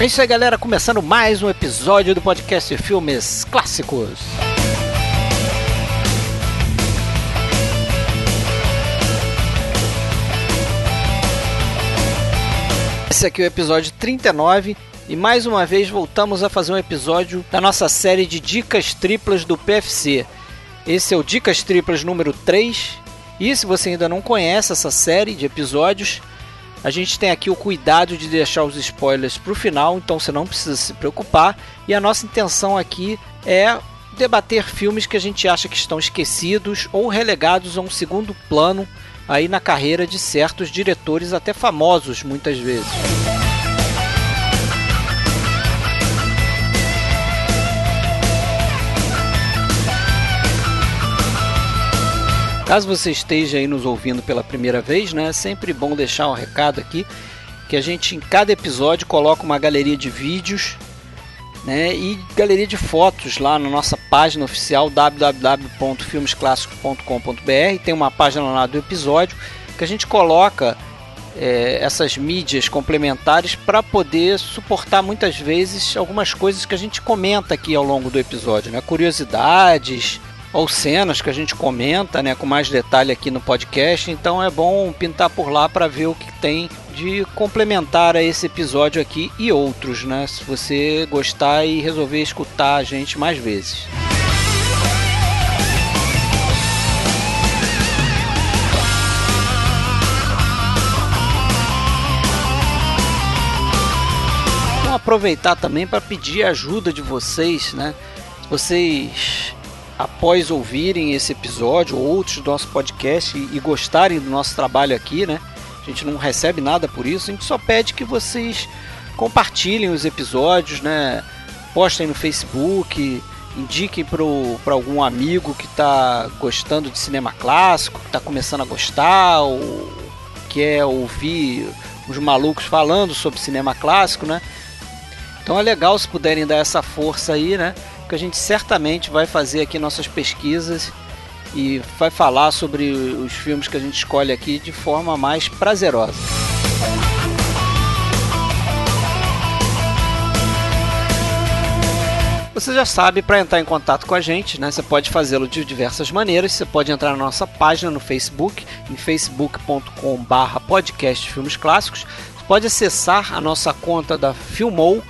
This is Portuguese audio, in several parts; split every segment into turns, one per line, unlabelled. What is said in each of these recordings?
É isso aí, galera. Começando mais um episódio do podcast Filmes Clássicos. Esse aqui é o episódio 39 e mais uma vez voltamos a fazer um episódio da nossa série de dicas triplas do PFC. Esse é o Dicas Triplas número 3. E se você ainda não conhece essa série de episódios, a gente tem aqui o cuidado de deixar os spoilers para o final, então você não precisa se preocupar. E a nossa intenção aqui é debater filmes que a gente acha que estão esquecidos ou relegados a um segundo plano aí na carreira de certos diretores, até famosos muitas vezes. Caso você esteja aí nos ouvindo pela primeira vez, né, é sempre bom deixar um recado aqui que a gente em cada episódio coloca uma galeria de vídeos né, e galeria de fotos lá na nossa página oficial www.filmesclassicos.com.br. Tem uma página lá do episódio que a gente coloca é, essas mídias complementares para poder suportar muitas vezes algumas coisas que a gente comenta aqui ao longo do episódio, né? curiosidades, ou cenas que a gente comenta, né, com mais detalhe aqui no podcast. Então é bom pintar por lá para ver o que tem de complementar a esse episódio aqui e outros, né? Se você gostar e resolver escutar a gente mais vezes. Aproveitar também para pedir a ajuda de vocês, né? Vocês após ouvirem esse episódio ou outros do nosso podcast e, gostarem do nosso trabalho aqui, né? A gente não recebe nada por isso, a gente só pede que vocês compartilhem os episódios, né? Postem no Facebook, indiquem para algum amigo que está gostando de cinema clássico, que está começando a gostar, ou quer ouvir os malucos falando sobre cinema clássico, né? Então é legal se puderem dar essa força aí, né? Que a gente certamente vai fazer aqui nossas pesquisas e vai falar sobre os filmes que a gente escolhe aqui de forma mais prazerosa. Você já sabe, para entrar em contato com a gente, né, você pode fazê-lo de diversas maneiras. Você pode entrar na nossa página no Facebook, em facebook.com/barra podcast filmes clássicos. Você pode acessar a nossa conta da Filmou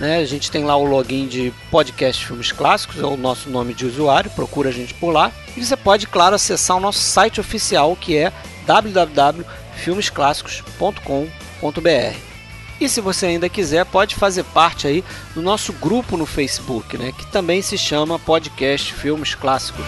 né? A gente tem lá o login de podcast Filmes Clássicos, é o nosso nome de usuário, procura a gente por lá. E você pode, claro, acessar o nosso site oficial que é www.filmesclassicos.com.br. E se você ainda quiser, pode fazer parte aí do nosso grupo no Facebook, né, que também se chama Podcast Filmes Clássicos.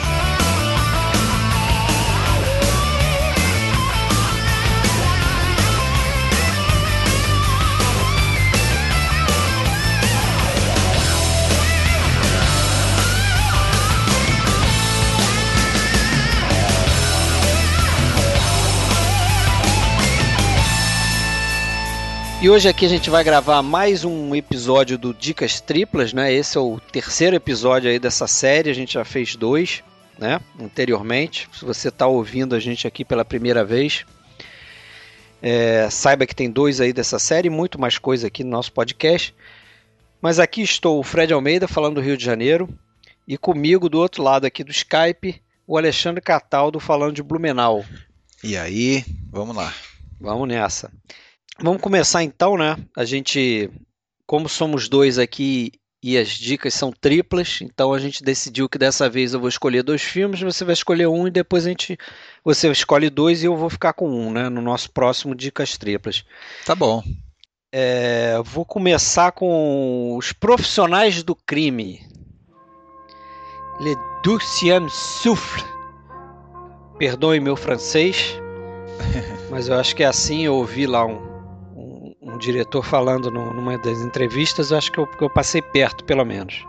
E hoje aqui a gente vai gravar mais um episódio do Dicas Triplas, né? Esse é o terceiro episódio aí dessa série, a gente já fez dois, né? Anteriormente. Se você está ouvindo a gente aqui pela primeira vez, é, saiba que tem dois aí dessa série, muito mais coisa aqui no nosso podcast. Mas aqui estou o Fred Almeida falando do Rio de Janeiro e comigo do outro lado aqui do Skype, o Alexandre Cataldo falando de Blumenau.
E aí, vamos lá.
Vamos nessa. Vamos começar então, né? A gente, como somos dois aqui e as dicas são triplas, então a gente decidiu que dessa vez eu vou escolher dois filmes, você vai escolher um e depois a gente você escolhe dois e eu vou ficar com um, né? No nosso próximo dicas triplas.
Tá bom.
É, vou começar com os profissionais do crime. Le deuxième souffle. Perdoe meu francês, mas eu acho que é assim. Eu ouvi lá um, um diretor falando no, numa das entrevistas, acho que eu, eu passei perto, pelo menos.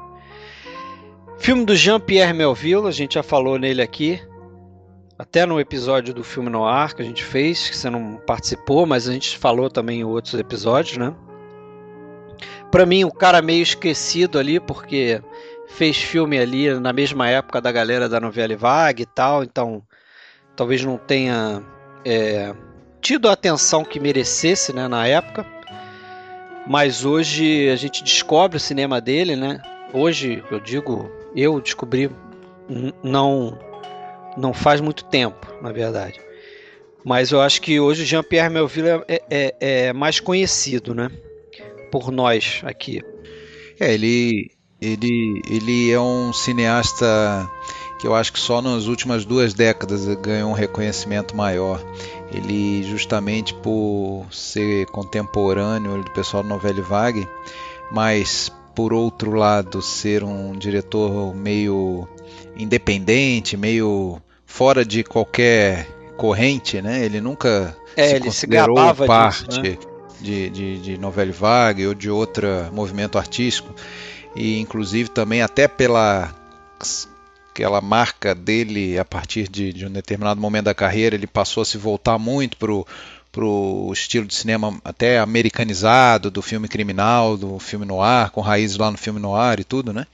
Filme do Jean-Pierre Melville, a gente já falou nele aqui, até no episódio do filme Noir que a gente fez, que você não participou, mas a gente falou também em outros episódios, né? Para mim, o cara meio esquecido ali, porque fez filme ali na mesma época da galera da novela Vague e tal, então talvez não tenha é, tido a atenção que merecesse né, na época. Mas hoje a gente descobre o cinema dele, né? Hoje, eu digo, eu descobri não não faz muito tempo, na verdade. Mas eu acho que hoje Jean-Pierre Melville é, é, é, mais conhecido, né? Por nós aqui.
É, ele, ele, ele é um cineasta que eu acho que só nas últimas duas décadas ganhou um reconhecimento maior. Ele, justamente por ser contemporâneo do pessoal do Novelle Vague, mas por outro lado ser um diretor meio independente, meio fora de qualquer corrente, né? Ele nunca
é, se
ele considerou se parte disso, né? de, de, de Novelle Vague ou de outro movimento artístico. E inclusive também até pela aquela marca dele a partir de, de um determinado momento da carreira, ele passou a se voltar muito para o estilo de cinema até americanizado do filme criminal, do filme noir, com raízes lá no filme noir e tudo, né?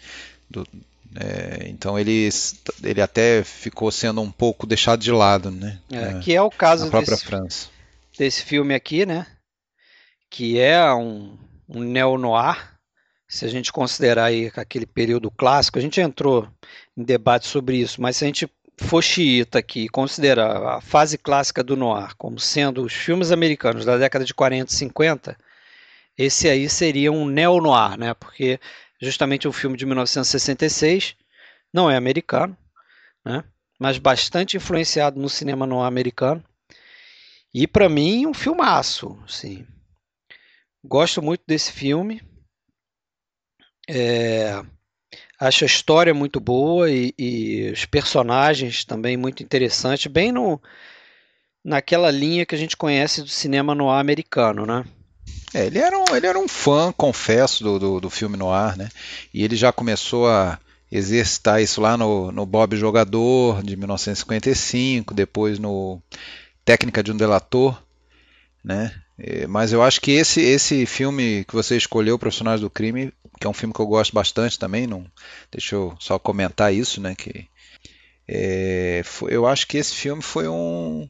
Do, é, então ele, ele até ficou sendo um pouco deixado de lado, né?
É, que é o caso na própria desse, França. desse filme aqui, né? Que é um, um neo-noir, se a gente considerar aí aquele período clássico, a gente entrou debate sobre isso, mas se a gente for xiita aqui e considerar a fase clássica do noir como sendo os filmes americanos da década de 40 e 50, esse aí seria um neo-noir, né? Porque justamente um filme de 1966, não é americano, né? mas bastante influenciado no cinema no americano. E para mim, um filmaço. Sim. Gosto muito desse filme. É, acho a história muito boa e, e, os personagens também muito interessantes, bem no, naquela linha que a gente conhece do cinema no americano, né?
É, ele, era um, ele era um fã, confesso, do, do, do filme noir, né? E ele já começou a exercitar isso lá no, no Bob Jogador, de 1955, depois no Técnica de um Delator, né? É, mas eu acho que esse, esse filme que você escolheu, Profissionais do Crime, que é um filme que eu gosto bastante também, não, deixa eu só comentar isso, né? Que, é, foi, eu acho que esse filme foi um,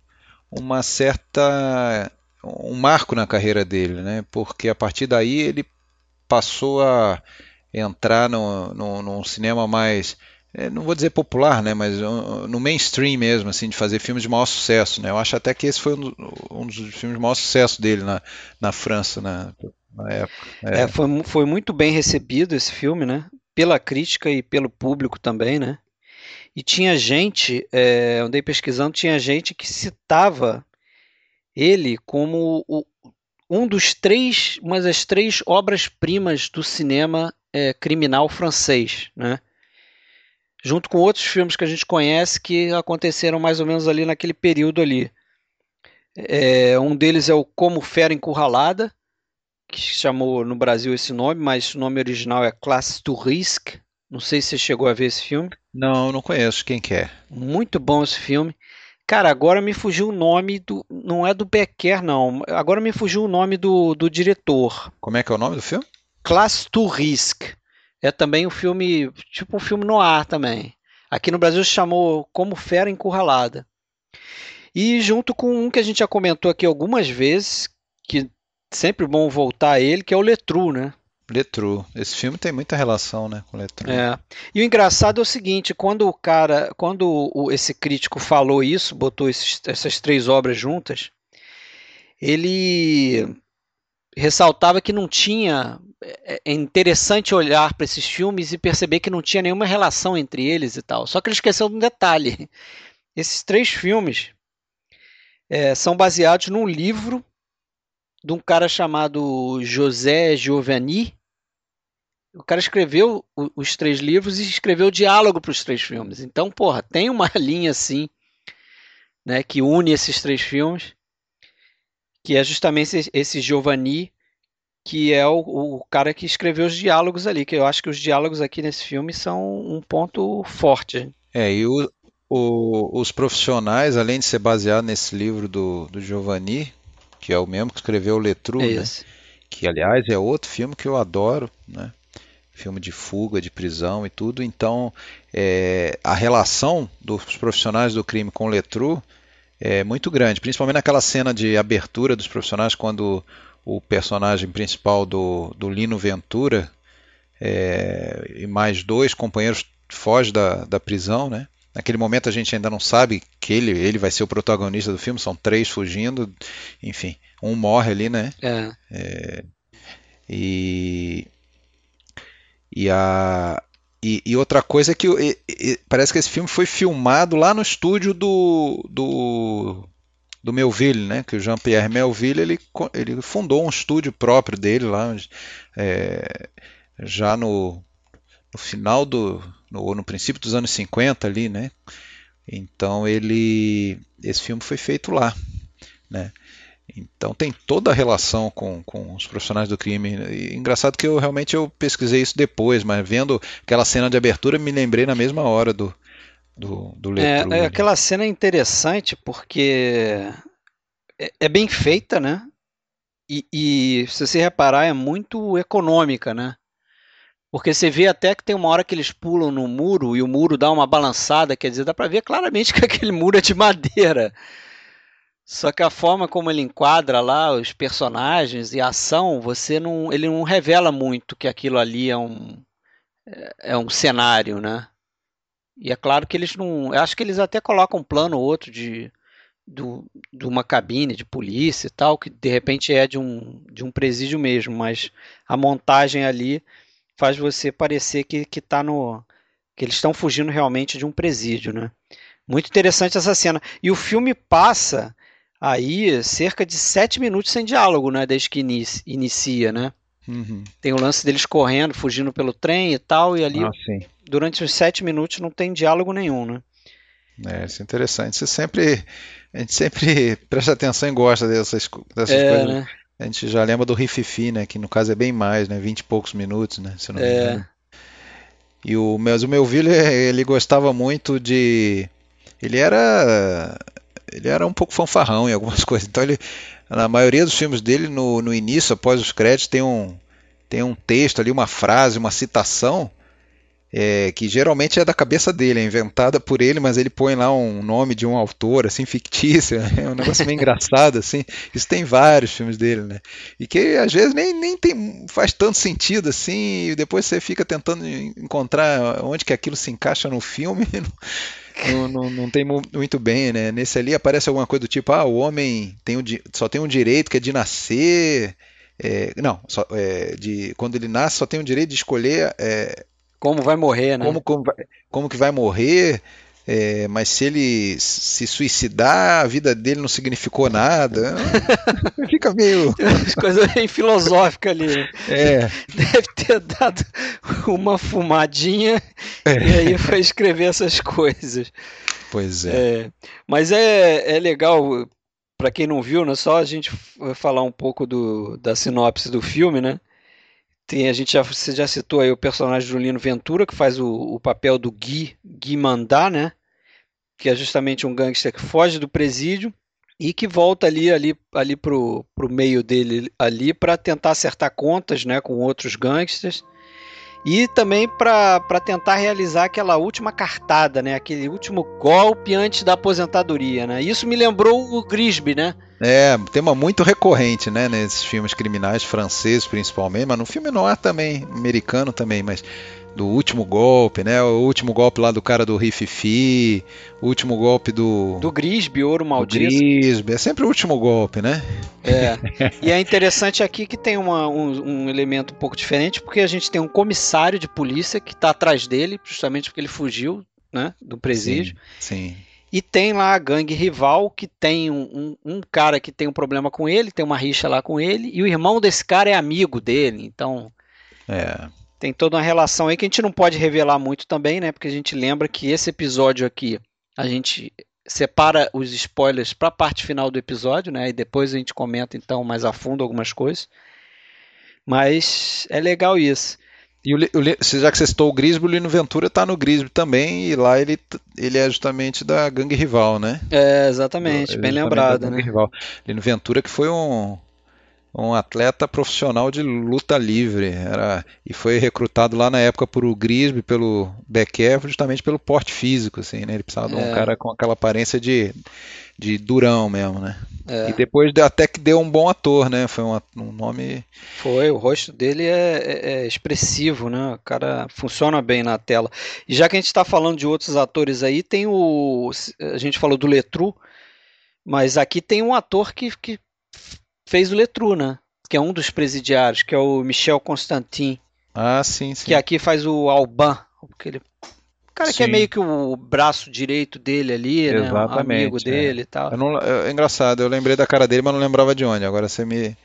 uma certa um marco na carreira dele, né? Porque a partir daí ele passou a entrar no, no, num cinema mais é, não vou dizer popular, né, mas no mainstream mesmo, assim, de fazer filmes de maior sucesso, né. Eu acho até que esse foi um, um dos filmes de maior sucesso dele na, na França, na época.
É. É, foi, foi muito bem recebido esse filme, né, pela crítica e pelo público também, né. E tinha gente, é, andei pesquisando, tinha gente que citava ele como o, um dos três, uma das três obras-primas do cinema é, criminal francês, né? Junto com outros filmes que a gente conhece que aconteceram mais ou menos ali naquele período ali. É, um deles é o Como Fera Encurralada, que chamou no Brasil esse nome, mas o nome original é Classe to Risk. Não sei se você chegou a ver esse filme.
Não, não conheço. Quem que é?
Muito bom esse filme. Cara, agora me fugiu o nome do. Não é do Becker, não. Agora me fugiu o nome do, do diretor.
Como é que é o nome do filme?
Class to Risk. É também um filme. Tipo um filme no ar também. Aqui no Brasil se chamou Como Fera Encurralada. E junto com um que a gente já comentou aqui algumas vezes, que sempre bom voltar a ele, que é o Letru, né?
Letru. Esse filme tem muita relação, né, com Letru.
É. E o engraçado é o seguinte, quando o cara, quando o, esse crítico falou isso, botou esses, essas três obras juntas, ele ressaltava que não tinha é, é interessante olhar para esses filmes e perceber que não tinha nenhuma relação entre eles e tal. Só que ele esqueceu de um detalhe. Esses três filmes é, são baseados num livro de um cara chamado José Giovanni, o cara escreveu os três livros e escreveu o diálogo para os três filmes. Então, porra, tem uma linha assim, né, que une esses três filmes, que é justamente esse Giovanni, que é o, o, cara que escreveu os diálogos ali, que eu acho que os diálogos aqui nesse filme são um ponto forte.
É, e o, o, os profissionais, além de ser baseado nesse livro do, do Giovanni, que é o mesmo que escreveu o Letru, é né? que aliás é outro filme que eu adoro, né? filme de fuga, de prisão e tudo. Então, é, a relação dos profissionais do crime com o Letru é muito grande, principalmente naquela cena de abertura dos profissionais quando o personagem principal do, do Lino Ventura é, e mais dois companheiros fogem da, da prisão, né? Naquele momento a gente ainda não sabe que ele, ele vai ser o protagonista do filme, são três fugindo, enfim, um morre ali, né?
É.
É, e, e, a, e, e, outra coisa é que e, e, parece que esse filme foi filmado lá no estúdio do, do, do Melville, né? Que o Jean-Pierre Melville ele, ele fundou um estúdio próprio dele lá, é, já no, no final do no, no princípio dos anos 50 ali, né? Então ele esse filme foi feito lá, né? Então tem toda a relação com, com os profissionais do crime. E, engraçado que eu realmente eu pesquisei isso depois, mas vendo aquela cena de abertura me lembrei na mesma hora do do, do
é, é, aquela cena é interessante porque é, é bem feita, né? E, e, se você reparar é muito econômica, né? Porque você vê até que tem uma hora que eles pulam no muro e o muro dá uma balançada, quer dizer, dá para ver claramente que aquele muro é de madeira. Só que a forma como ele enquadra lá os personagens e a ação, você não, ele não revela muito que aquilo ali é um é um cenário, né? E é claro que eles não, eu acho que eles até colocam um plano ou outro de do, de uma cabine de polícia e tal, que de repente é de um, de um presídio mesmo, mas a montagem ali faz você parecer que, que tá no. que eles estão fugindo realmente de um presídio, né? Muito interessante essa cena. E o filme passa aí cerca de sete minutos sem diálogo, né? Desde que inicia, inicia né? Uhum. Tem o lance deles correndo, fugindo pelo trem e tal, e ali
ah,
durante os sete minutos não tem diálogo nenhum, né?
É, isso é interessante. Você sempre, a gente sempre presta atenção e gosta dessas, dessas
é,
coisas.
Né?
A gente já lembra do Rififi, né? Que no caso é bem mais, né? Vinte e poucos minutos, né? Se não me
é.
E o, mas o meu filho, ele gostava muito de. Ele era. Ele era um pouco fanfarrão em algumas coisas. Então ele. Na maioria dos filmes dele, no, no início, após os créditos, tem um, tem um texto ali, uma frase, uma citação é, que geralmente é da cabeça dele, é inventada por ele, mas ele põe lá um nome de um autor, assim, fictício, é um negócio meio engraçado, assim. Isso tem vários filmes dele, né? E que às vezes nem, nem tem, faz tanto sentido, assim, e depois você fica tentando encontrar onde que aquilo se encaixa no filme, não, não, não tem muito bem, né? Nesse ali aparece alguma coisa do tipo, ah, o homem tem só tem um direito que é de nascer... É, não, só, é, de, quando ele nasce só tem o direito de escolher é,
como vai morrer, né?
Como, como, como que vai morrer, é, mas se ele se suicidar, a vida dele não significou nada. Fica meio.
Coisa bem filosófica ali. Né?
É.
Deve ter dado uma fumadinha é. e aí foi escrever essas coisas.
Pois é.
é mas é, é legal, para quem não viu, né, só a gente falar um pouco do, da sinopse do filme, né? Tem, a gente já, você já citou aí o personagem Julino Ventura, que faz o, o papel do Gui, Gui Mandá, né? Que é justamente um gangster que foge do presídio e que volta ali ali ali pro, pro meio dele ali para tentar acertar contas, né, com outros gangsters. E também para tentar realizar aquela última cartada, né? Aquele último golpe antes da aposentadoria, né? Isso me lembrou o Grisby, né?
É, tema muito recorrente, né, nesses filmes criminais franceses principalmente, mas no filme noir também, americano também, mas do último golpe, né? O último golpe lá do cara do Rififi, o último golpe do
do Grisby, ouro maldito.
Grisby, é sempre o último golpe, né?
É. e é interessante aqui que tem uma, um, um, elemento um pouco diferente, porque a gente tem um comissário de polícia que está atrás dele, justamente porque ele fugiu, né, do presídio.
Sim. sim.
E tem lá a gangue rival que tem um, um, um, cara que tem um problema com ele, tem uma rixa lá com ele, e o irmão desse cara é amigo dele, então.
É.
Tem toda uma relação aí que a gente não pode revelar muito também, né? Porque a gente lembra que esse episódio aqui, a gente separa os spoilers para a parte final do episódio, né? E depois a gente comenta então mais a fundo algumas coisas. Mas é legal isso.
E o, o, já que você citou o Grisby, o Lino Ventura está no Grisby também, e lá ele, ele é justamente da gangue rival, né?
É, exatamente, bem lembrado, né?
Rival. Lino Ventura que foi um, um atleta profissional de luta livre. Era, e foi recrutado lá na época por o Grisby, pelo Becker, justamente pelo porte físico. Assim, né? Ele precisava é. de um é. cara com aquela aparência de, de durão mesmo, né? É. E depois até que deu um bom ator, né? Foi um, um nome.
Foi, o rosto dele é, é, é, expressivo, né? O cara funciona bem na tela. E já que a gente está falando de outros atores aí, tem o. A gente falou do Letru, mas aqui tem um ator que, que fez o Letru, né? Que é um dos presidiários, que é o Michel Constantin.
Ah, sim, sim.
Que aqui faz o Alban, aquele cara sim. que é meio que o braço direito dele ali, Exatamente, né? Um amigo é. dele e tal.
Não, é engraçado, eu lembrei da cara dele, mas não lembrava de onde. Agora você me.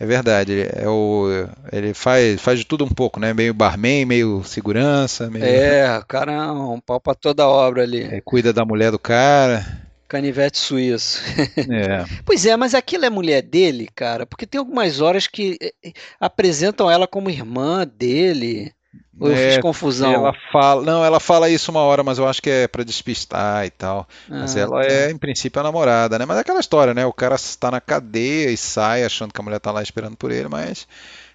É verdade, é o, ele faz, faz de tudo um pouco, né? Meio barman, meio segurança. Meio...
É, o cara é um pau pra toda a obra ali.
É, cuida da mulher do cara.
Canivete suíço. É. pois é, mas aquilo é mulher dele, cara, porque tem algumas horas que eh, eh, apresentam ela como irmã dele. Ou eu é, fiz confusão?
Ela fala, não, ela fala isso uma hora, mas eu acho que é para despistar e tal. Ah, mas ela tá. é, em princípio, a namorada, né? Mas é aquela história, né? O cara está na cadeia e sai achando que a mulher está lá esperando por ele, mas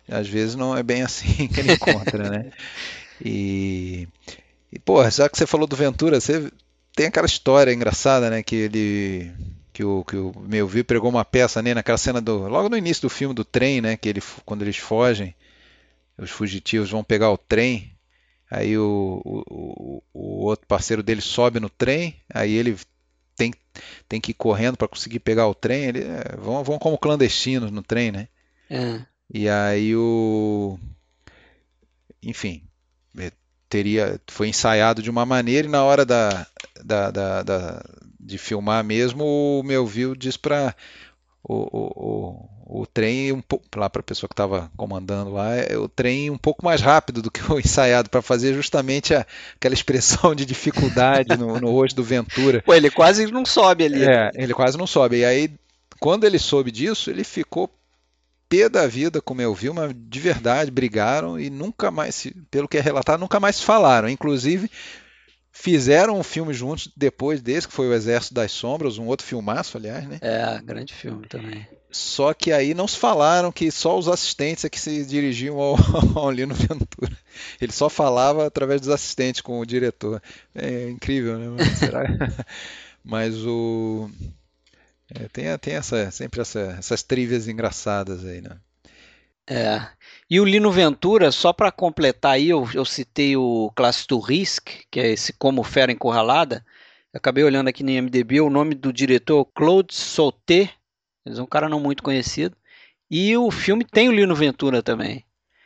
às vezes não é bem assim que ele encontra, né? E, e pô, já que você falou do Ventura, você tem aquela história engraçada, né? Que ele. Que o, que o meu viu pregou uma peça né, naquela cena do. Logo no início do filme do trem, né? Que ele, quando eles fogem, os fugitivos vão pegar o trem. Aí o, o, o outro parceiro dele sobe no trem, aí ele tem, tem que ir correndo para conseguir pegar o trem. Ele, é, vão, vão como clandestinos no trem, né? É. E aí o. Enfim, teria foi ensaiado de uma maneira e na hora da, da, da, da de filmar mesmo o meu viu diz para o, o, o, o, trem um pouco lá para a pessoa que estava comandando lá é o trem um pouco mais rápido do que o ensaiado para fazer justamente a, aquela expressão de dificuldade no, no rosto do Ventura.
Pô, ele quase não sobe ali.
É, ele quase não sobe. E aí quando ele soube disso, ele ficou pé da vida com o Melville, mas de verdade brigaram e nunca mais, pelo que é relatado, nunca mais falaram. Inclusive, fizeram um filme juntos depois desse, que foi O Exército das Sombras, um outro filmaço, aliás, né?
É, grande filme também.
Só que aí não se falaram que só os assistentes é que se dirigiam ao, ao Lino Ventura. Ele só falava através dos assistentes com o diretor. É incrível, né? Mas, será? Mas o é, tem, tem essa, sempre essa, essas trivias engraçadas aí, né?
É. E o Lino Ventura, só para completar aí, eu, eu, citei o Classe to Risk, que é esse Como Fera Encurralada. Eu acabei olhando aqui no IMDb, o nome do diretor é Claude Sauté, é um cara não muito conhecido. E o filme tem o Lino Ventura também.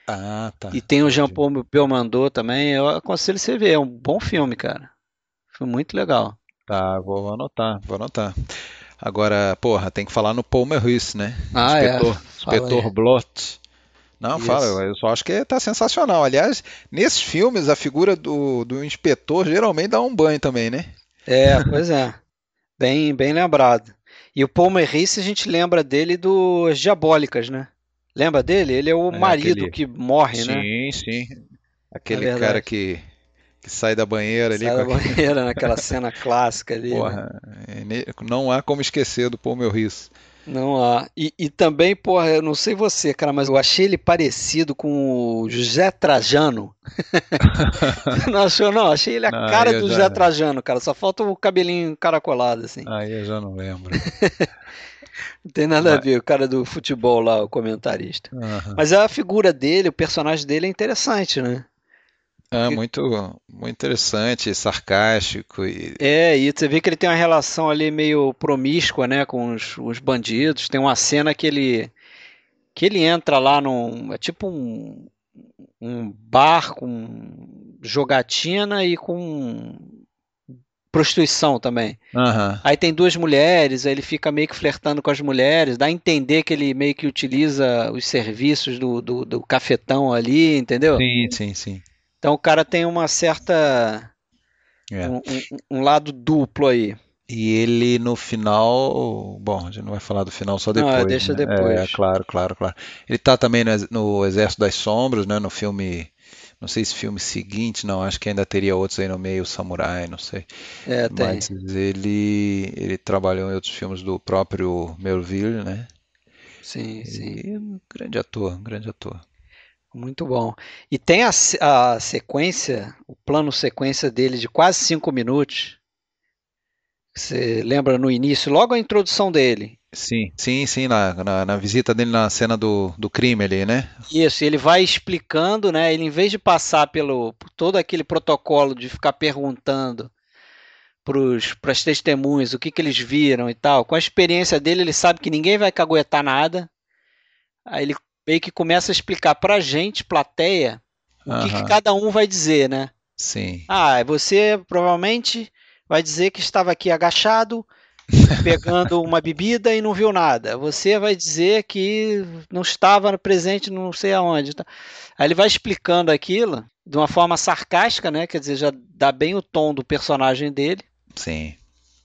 Ah, tá.
E tem o Jean-Paul Belmondo também. Eu aconselho você ver, é um bom filme, cara. Foi muito legal.
Tá, vou anotar, vou anotar. Agora, porra, tem que falar no Paul Meurice, né?
Ah,
inspetor,
é.
inspetor Blot. Não, Isso. fala, eu só acho que tá sensacional. Aliás, nesses filmes, a figura do, do inspetor geralmente dá um banho também, né?
É, pois é. bem, bem lembrado. E o Paul Meurice, a gente lembra dele dos Diabólicas, né? Lembra dele? Ele é o é, marido aquele... que morre,
sim,
né?
Sim, sim. Aquele é cara que que sai da banheira ali.
Sai da banheira naquela cena clássica ali.
Porra, né? não há como esquecer do Paul Meurice.
Não há. E, e, também, porra, eu não sei você, cara, mas eu achei ele parecido com o José Trajano. não achou, não? Achei ele a não, cara do já... José Trajano, cara. Só falta o cabelinho caracolado, assim.
Aí eu já não lembro.
não tem nada mas... a ver, o cara do futebol lá, o comentarista. Uhum. Mas a figura dele, o personagem dele é interessante, né?
É muito, muito interessante, sarcástico. E...
É, e você vê que ele tem uma relação ali meio promíscua, né, com os, os bandidos. Tem uma cena que ele que ele entra lá num é tipo um, um bar com jogatina e com prostituição também.
Uhum.
Aí tem duas mulheres, aí ele fica meio que flertando com as mulheres, dá a entender que ele meio que utiliza os serviços do, do, do cafetão ali, entendeu?
Sim, sim, sim.
Então o cara tem uma certa. É. Um, um, um, lado duplo aí.
E ele no final. Bom, a gente não vai falar do final só depois. Não,
deixa
né?
depois.
É, claro, claro, claro. Ele tá também no, no Exército das Sombras, né? No filme. Não sei se filme seguinte, não, acho que ainda teria outros aí no meio, Samurai, não sei.
É, tem.
Mas ele, ele trabalhou em outros filmes do próprio Melville, né?
Sim, sim.
Um grande ator, um grande ator.
Muito bom. E tem a, a sequência, o plano sequência dele de quase cinco minutos. Você lembra no início, logo a introdução dele.
Sim, sim, sim, na, na, na, visita dele na cena do, do crime ali, né?
Isso, ele vai explicando, né? Ele, em vez de passar pelo por todo aquele protocolo de ficar perguntando para as testemunhas o que, que eles viram e tal, com a experiência dele, ele sabe que ninguém vai caguetar nada. Aí ele meio que começa a explicar para a gente, plateia, o que, que cada um vai dizer, né?
Sim.
Ah, você provavelmente vai dizer que estava aqui agachado, pegando uma bebida e não viu nada. Você vai dizer que não estava presente não sei aonde. Tá? Aí ele vai explicando aquilo de uma forma sarcástica, né? Quer dizer, já dá bem o tom do personagem dele.
Sim.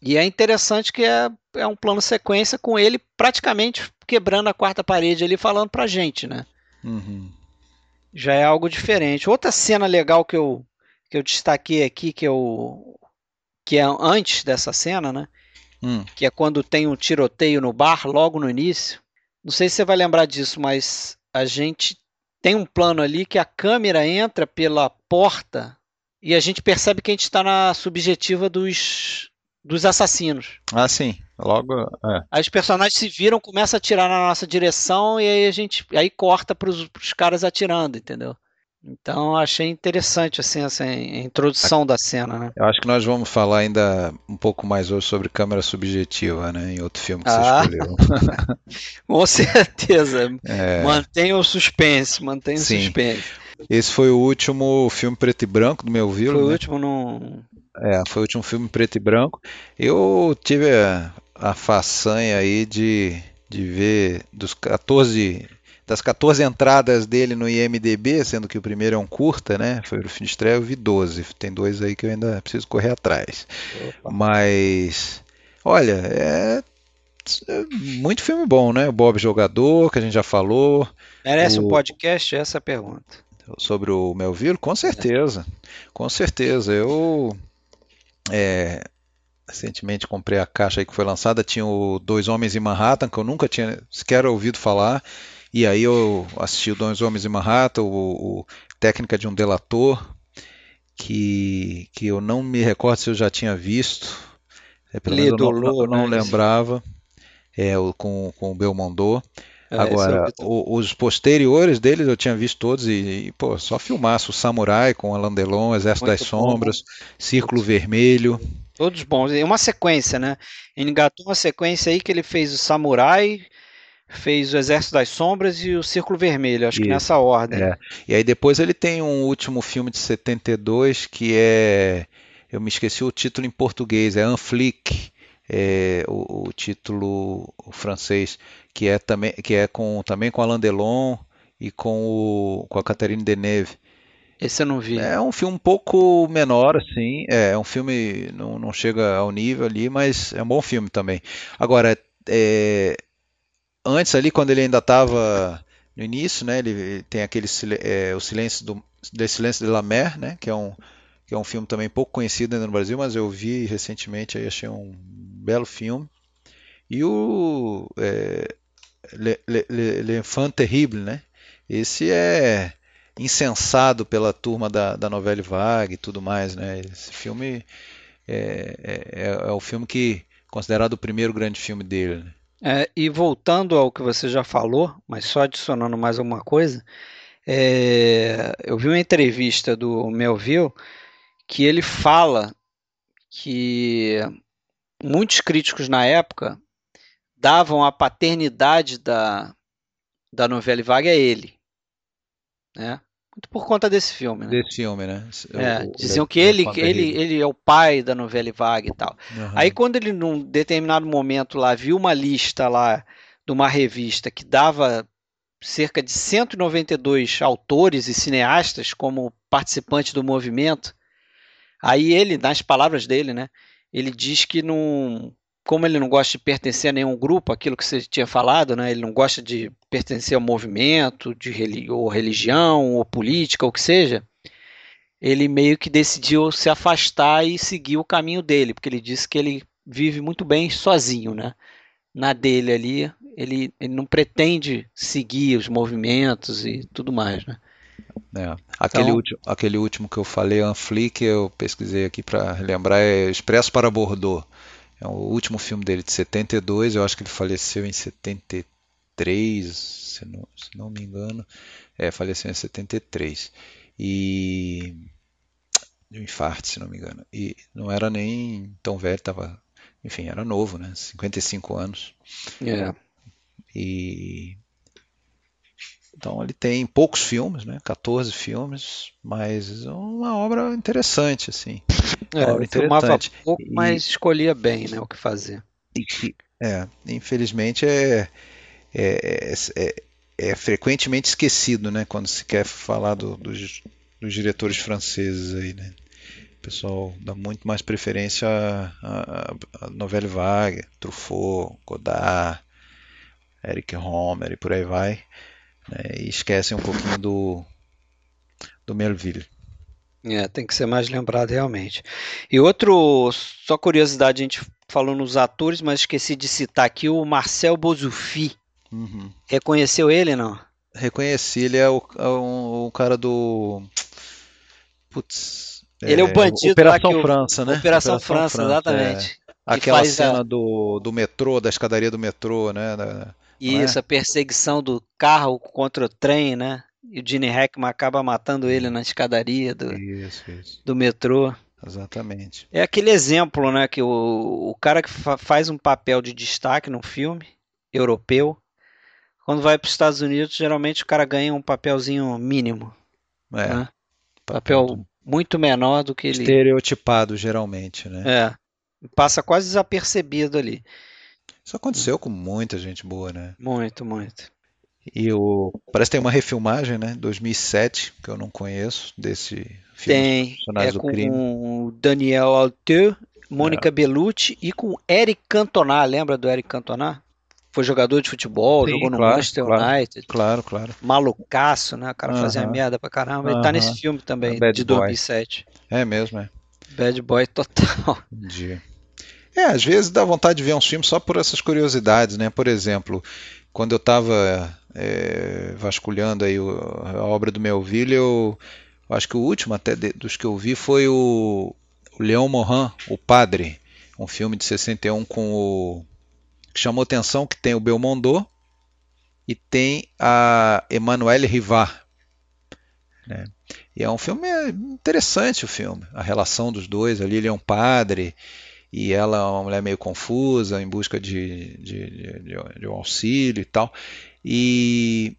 E é interessante que é, é um plano sequência com ele praticamente quebrando a quarta parede ali, falando pra gente, né?
Uhum.
Já é algo diferente. Outra cena legal que eu, que eu destaquei aqui, que, eu, que é antes dessa cena, né?
Hum.
Que é quando tem um tiroteio no bar, logo no início. Não sei se você vai lembrar disso, mas a gente tem um plano ali que a câmera entra pela porta e a gente percebe que a gente está na subjetiva dos, dos assassinos.
Ah, sim. Logo. É.
Aí os personagens se viram, começam a atirar na nossa direção e aí a gente aí corta para os caras atirando, entendeu? Então achei interessante assim essa introdução da cena, né?
Eu acho que nós vamos falar ainda um pouco mais hoje sobre câmera subjetiva, né? Em outro filme que
ah,
você escolheu.
Com certeza. É... Mantenha o suspense, mantenha
Sim.
o suspense.
Esse foi o último filme preto e branco do meu Vila.
Foi o
né?
último não.
É, foi o último filme preto e branco. Eu tive a, a façanha aí de, de ver dos 14 das 14 entradas dele no IMDB, sendo que o primeiro é um curta, né? Foi o fim de estreia, eu vi 12. Tem dois aí que eu ainda preciso correr atrás.
Opa.
Mas, olha, é, é, muito filme bom, né? O Bob Jogador, que a gente já falou.
Merece o... um podcast? Essa é a pergunta.
Sobre o Melville? Com certeza. Com certeza. Eu. É, recentemente comprei a caixa aí que foi lançada, tinha o Dois Homens em Manhattan, que eu nunca tinha sequer ouvido falar. E aí eu assisti o Dois Homens em Manhattan, o, o Técnica de um Delator, que, que eu não me recordo se eu já tinha visto. É, pelo menos eu não, eu não né? lembrava. É, com, com o Belmondo. É, Agora, é o, os posteriores deles eu tinha visto todos e, e pô, só filmaço. O Samurai com Alain Delon, Exército Muito das bom. Sombras, Círculo Vermelho.
Todos bons. E uma sequência, né? Ele engatou uma sequência aí que ele fez o Samurai, fez o Exército das Sombras e o Círculo Vermelho, acho Isso. que nessa ordem.
É. E aí depois ele tem um último filme de 72 que é. Eu me esqueci o título em português, é Anflic, é, o, o, título francês, que é também, que é com, também com Alain Delon e com, o, com a Catherine Deneuve.
Esse eu não vi.
É um filme um pouco menor, assim. É, é um filme não, não chega ao nível ali, mas é um bom filme também. Agora, é, antes ali, quando ele ainda estava no início, né, ele tem aquele é, o silêncio do de Silêncio de la Mer, né, que é um que é um filme também pouco conhecido ainda no Brasil, mas eu vi recentemente e achei um belo filme. E o é, Le, Le, Le, Le Terrible, né? Esse é incensado pela turma da, da novela Vague e tudo mais, né? Esse filme é, é, é, o filme que considerado o primeiro grande filme dele. Né?
É, e voltando ao que você já falou, mas só adicionando mais alguma coisa, é, eu vi uma entrevista do Melville que ele fala que muitos críticos na época davam a paternidade da, da novela Vague a ele, né? Muito por conta desse filme, né?
Desse filme, né?
É, o, diziam o, que ele, ele, ele é o pai da novela Vague e tal. Uhum. Aí quando ele, num determinado momento lá, viu uma lista lá de uma revista que dava cerca de 192 autores e cineastas como participantes do movimento, aí ele, nas palavras dele, né? Ele diz que não, como ele não gosta de pertencer a nenhum grupo, aquilo que você tinha falado, né? Ele não gosta de pertencer ao movimento, de ou religião, ou política, ou que seja. Ele meio que decidiu se afastar e seguir o caminho dele, porque ele disse que ele vive muito bem sozinho, né? Na dele ali, ele, ele não pretende seguir os movimentos e tudo mais, né?
É. Aquele, então, último, aquele último que eu falei, Anflick, eu pesquisei aqui para lembrar, é Expresso para Bordeaux. É o último filme dele de 72, eu acho que ele faleceu em 73, se não, se não me engano. É, faleceu em 73. E. De um infarto, se não me engano. E não era nem tão velho, tava. Enfim, era novo, né? 55 anos.
É.
E então ele tem poucos filmes, né? 14 filmes, mas uma obra interessante, assim.
É, obra interessante. pouco, e, mas escolhia bem, né, o que fazer.
É, infelizmente é, é, é, é, frequentemente esquecido, né, quando se quer falar do, dos, dos, diretores franceses aí, né. O pessoal dá muito mais preferência a, a, a Novelle Vague, Truffaut, Godard, Eric Romer e por aí vai né, e esquecem um pouquinho do, do Melville.
É, tem que ser mais lembrado realmente. E outro, só curiosidade, a gente falou nos atores, mas esqueci de citar aqui o Marcel Bozufi. Uhum. Reconheceu ele, não?
Reconheci, ele é o, é o, o cara do.
Putz. Ele é, é o bandido
Operação
lá que
França, né?
Operação, Operação França, França, exatamente.
É. Aquela cena a... do, do metrô, da escadaria do metrô, né? Da,
isso, é? a perseguição do carro contra o trem, né? E o Gene Hackman acaba matando ele na escadaria do, isso, isso. do metrô.
Exatamente.
É aquele exemplo, né? Que o, o cara que fa faz um papel de destaque num filme europeu, quando vai para os Estados Unidos, geralmente o cara ganha um papelzinho mínimo. É. Né? Papel muito menor do que ele.
Estereotipado, geralmente, né?
É. Passa quase desapercebido ali.
Isso aconteceu com muita gente boa, né?
Muito, muito.
E o parece que tem uma refilmagem, né? 2007 que eu não conheço desse
filme. Tem. É com crime. o Daniel Auteuil, Mônica é. Bellucci e com Eric Cantona. Lembra do Eric Cantona? Foi jogador de futebol, Sim, jogou no claro, Manchester
claro,
United.
Claro, claro.
Malucaço, né? O cara uh -huh. fazia merda pra caramba. Ele uh -huh. tá nesse filme também, de 2007.
É mesmo, é.
Bad Boy total.
Um dia. É, às vezes dá vontade de ver um filme só por essas curiosidades, né? Por exemplo, quando eu estava é, vasculhando aí a obra do Melville, eu, eu acho que o último até de, dos que eu vi foi o, o Leão Morin, O Padre, um filme de 61 com o que chamou atenção que tem o Belmondo e tem a Emmanuelle Rivard. Né? E é um filme interessante o filme, a relação dos dois ali, ele é um padre e ela é uma mulher meio confusa, em busca de, de, de, de um auxílio e tal. E,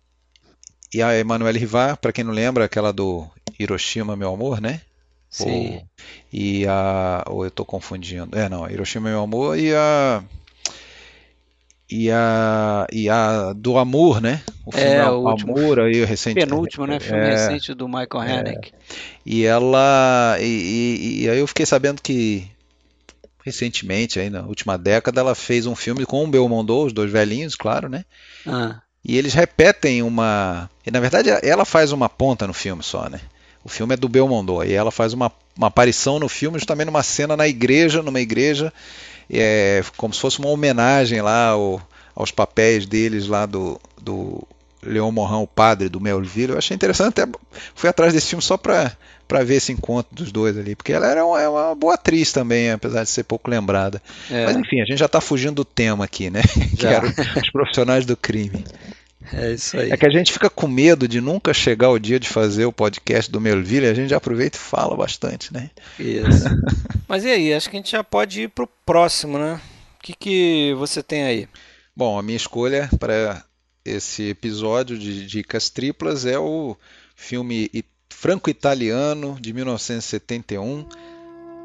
e a Emanuele Rivar, para quem não lembra, aquela do Hiroshima, meu amor, né?
Sim.
Ou, e a. Ou eu estou confundindo. É, não, Hiroshima, meu amor e a. E a, e a do Amor, né?
O filme é, o
Amor aí recente.
Penúltimo, né? Filme é, recente do Michael é. Haneke. É.
E ela. E, e, e, aí eu fiquei sabendo que recentemente, aí na última década, ela fez um filme com o Belmondo, os dois velhinhos, claro, né?
Ah.
E eles repetem uma. E, na verdade, ela faz uma ponta no filme só, né? O filme é do Belmondo. E ela faz uma, uma aparição no filme, justamente numa cena na igreja, numa igreja, é, como se fosse uma homenagem lá ao, aos papéis deles lá do, do Leon Morin, o padre do Melville. Eu achei interessante, até fui atrás desse filme só para para ver esse encontro dos dois ali, porque ela era uma, é uma boa atriz também, apesar de ser pouco lembrada. É. Mas enfim, a gente já está fugindo do tema aqui, né? que eram os profissionais do crime.
É isso aí.
É que a gente fica com medo de nunca chegar o dia de fazer o podcast do Melville, a gente já aproveita e fala bastante, né?
Isso. Mas e aí, acho que a gente já pode ir pro próximo, né? O que, que você tem aí?
Bom, a minha escolha para esse episódio de dicas triplas é o filme franco-italiano de 1971,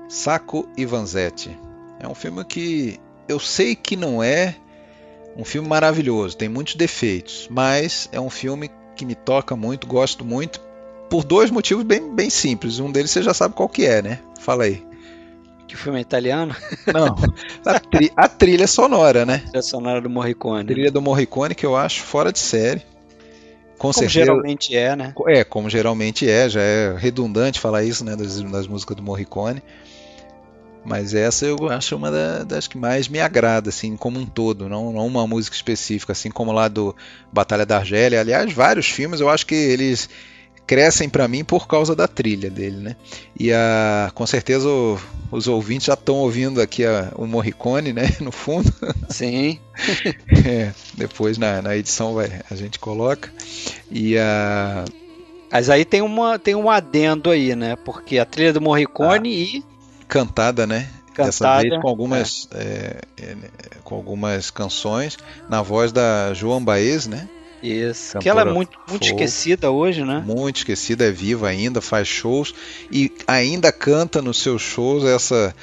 Sacco e Vanzetti. É um filme que eu sei que não é um filme maravilhoso, tem muitos defeitos, mas é um filme que me toca muito, gosto muito, por dois motivos bem, bem simples. Um deles você já sabe qual que é, né? Fala aí.
Que o filme é italiano?
Não, a, tri a trilha sonora, né? A
trilha sonora do Morricone. A
trilha do Morricone que eu acho fora de série.
Com como certeza, geralmente é, né?
É, como geralmente é, já é redundante falar isso, né, das, das músicas do Morricone. Mas essa eu acho uma das que mais me agrada, assim, como um todo, não, não uma música específica, assim como lá do Batalha da Argélia. Aliás, vários filmes eu acho que eles crescem para mim por causa da trilha dele, né? E a, com certeza o, os ouvintes já estão ouvindo aqui a, o Morricone, né? No fundo.
Sim.
é, depois na, na edição vai, a gente coloca. E a.
Mas aí tem, uma, tem um adendo aí, né? Porque a trilha do Morricone ah, e.
Cantada, né? Cantada, Dessa vez com algumas, é. É, é com algumas canções na voz da Joan Baez, né?
Isso. Cantora que ela é muito, muito esquecida hoje, né?
Muito esquecida, é viva ainda, faz shows e ainda canta nos seus shows essa,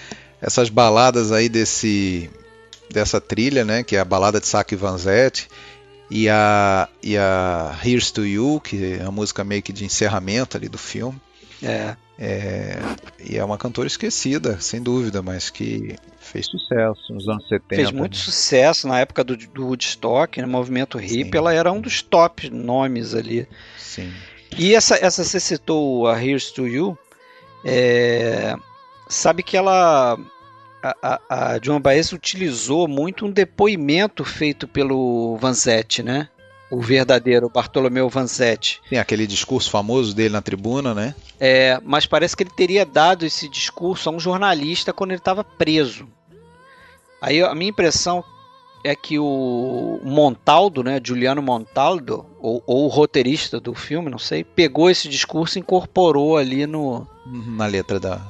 essas baladas aí desse dessa trilha, né? Que é a balada de Saki Vanzetti e a, e a Here's to You, que é a música meio que de encerramento ali do filme.
É.
é. E é uma cantora esquecida, sem dúvida, mas que fez sucesso nos anos 70.
Fez muito né? sucesso na época do, do Woodstock, no né? movimento hip, Sim. ela era um dos top nomes ali.
Sim.
E essa, essa você citou a Here's to You, é, sabe que ela a, a, a Joan Baez utilizou muito um depoimento feito pelo Vanzetti, né? O verdadeiro Bartolomeu Vanzetti.
Tem aquele discurso famoso dele na tribuna, né?
É, mas parece que ele teria dado esse discurso a um jornalista quando ele estava preso. Aí a minha impressão é que o Montaldo, né, Juliano Montaldo, ou, ou, o roteirista do filme, não sei, pegou esse discurso e incorporou ali no
na letra da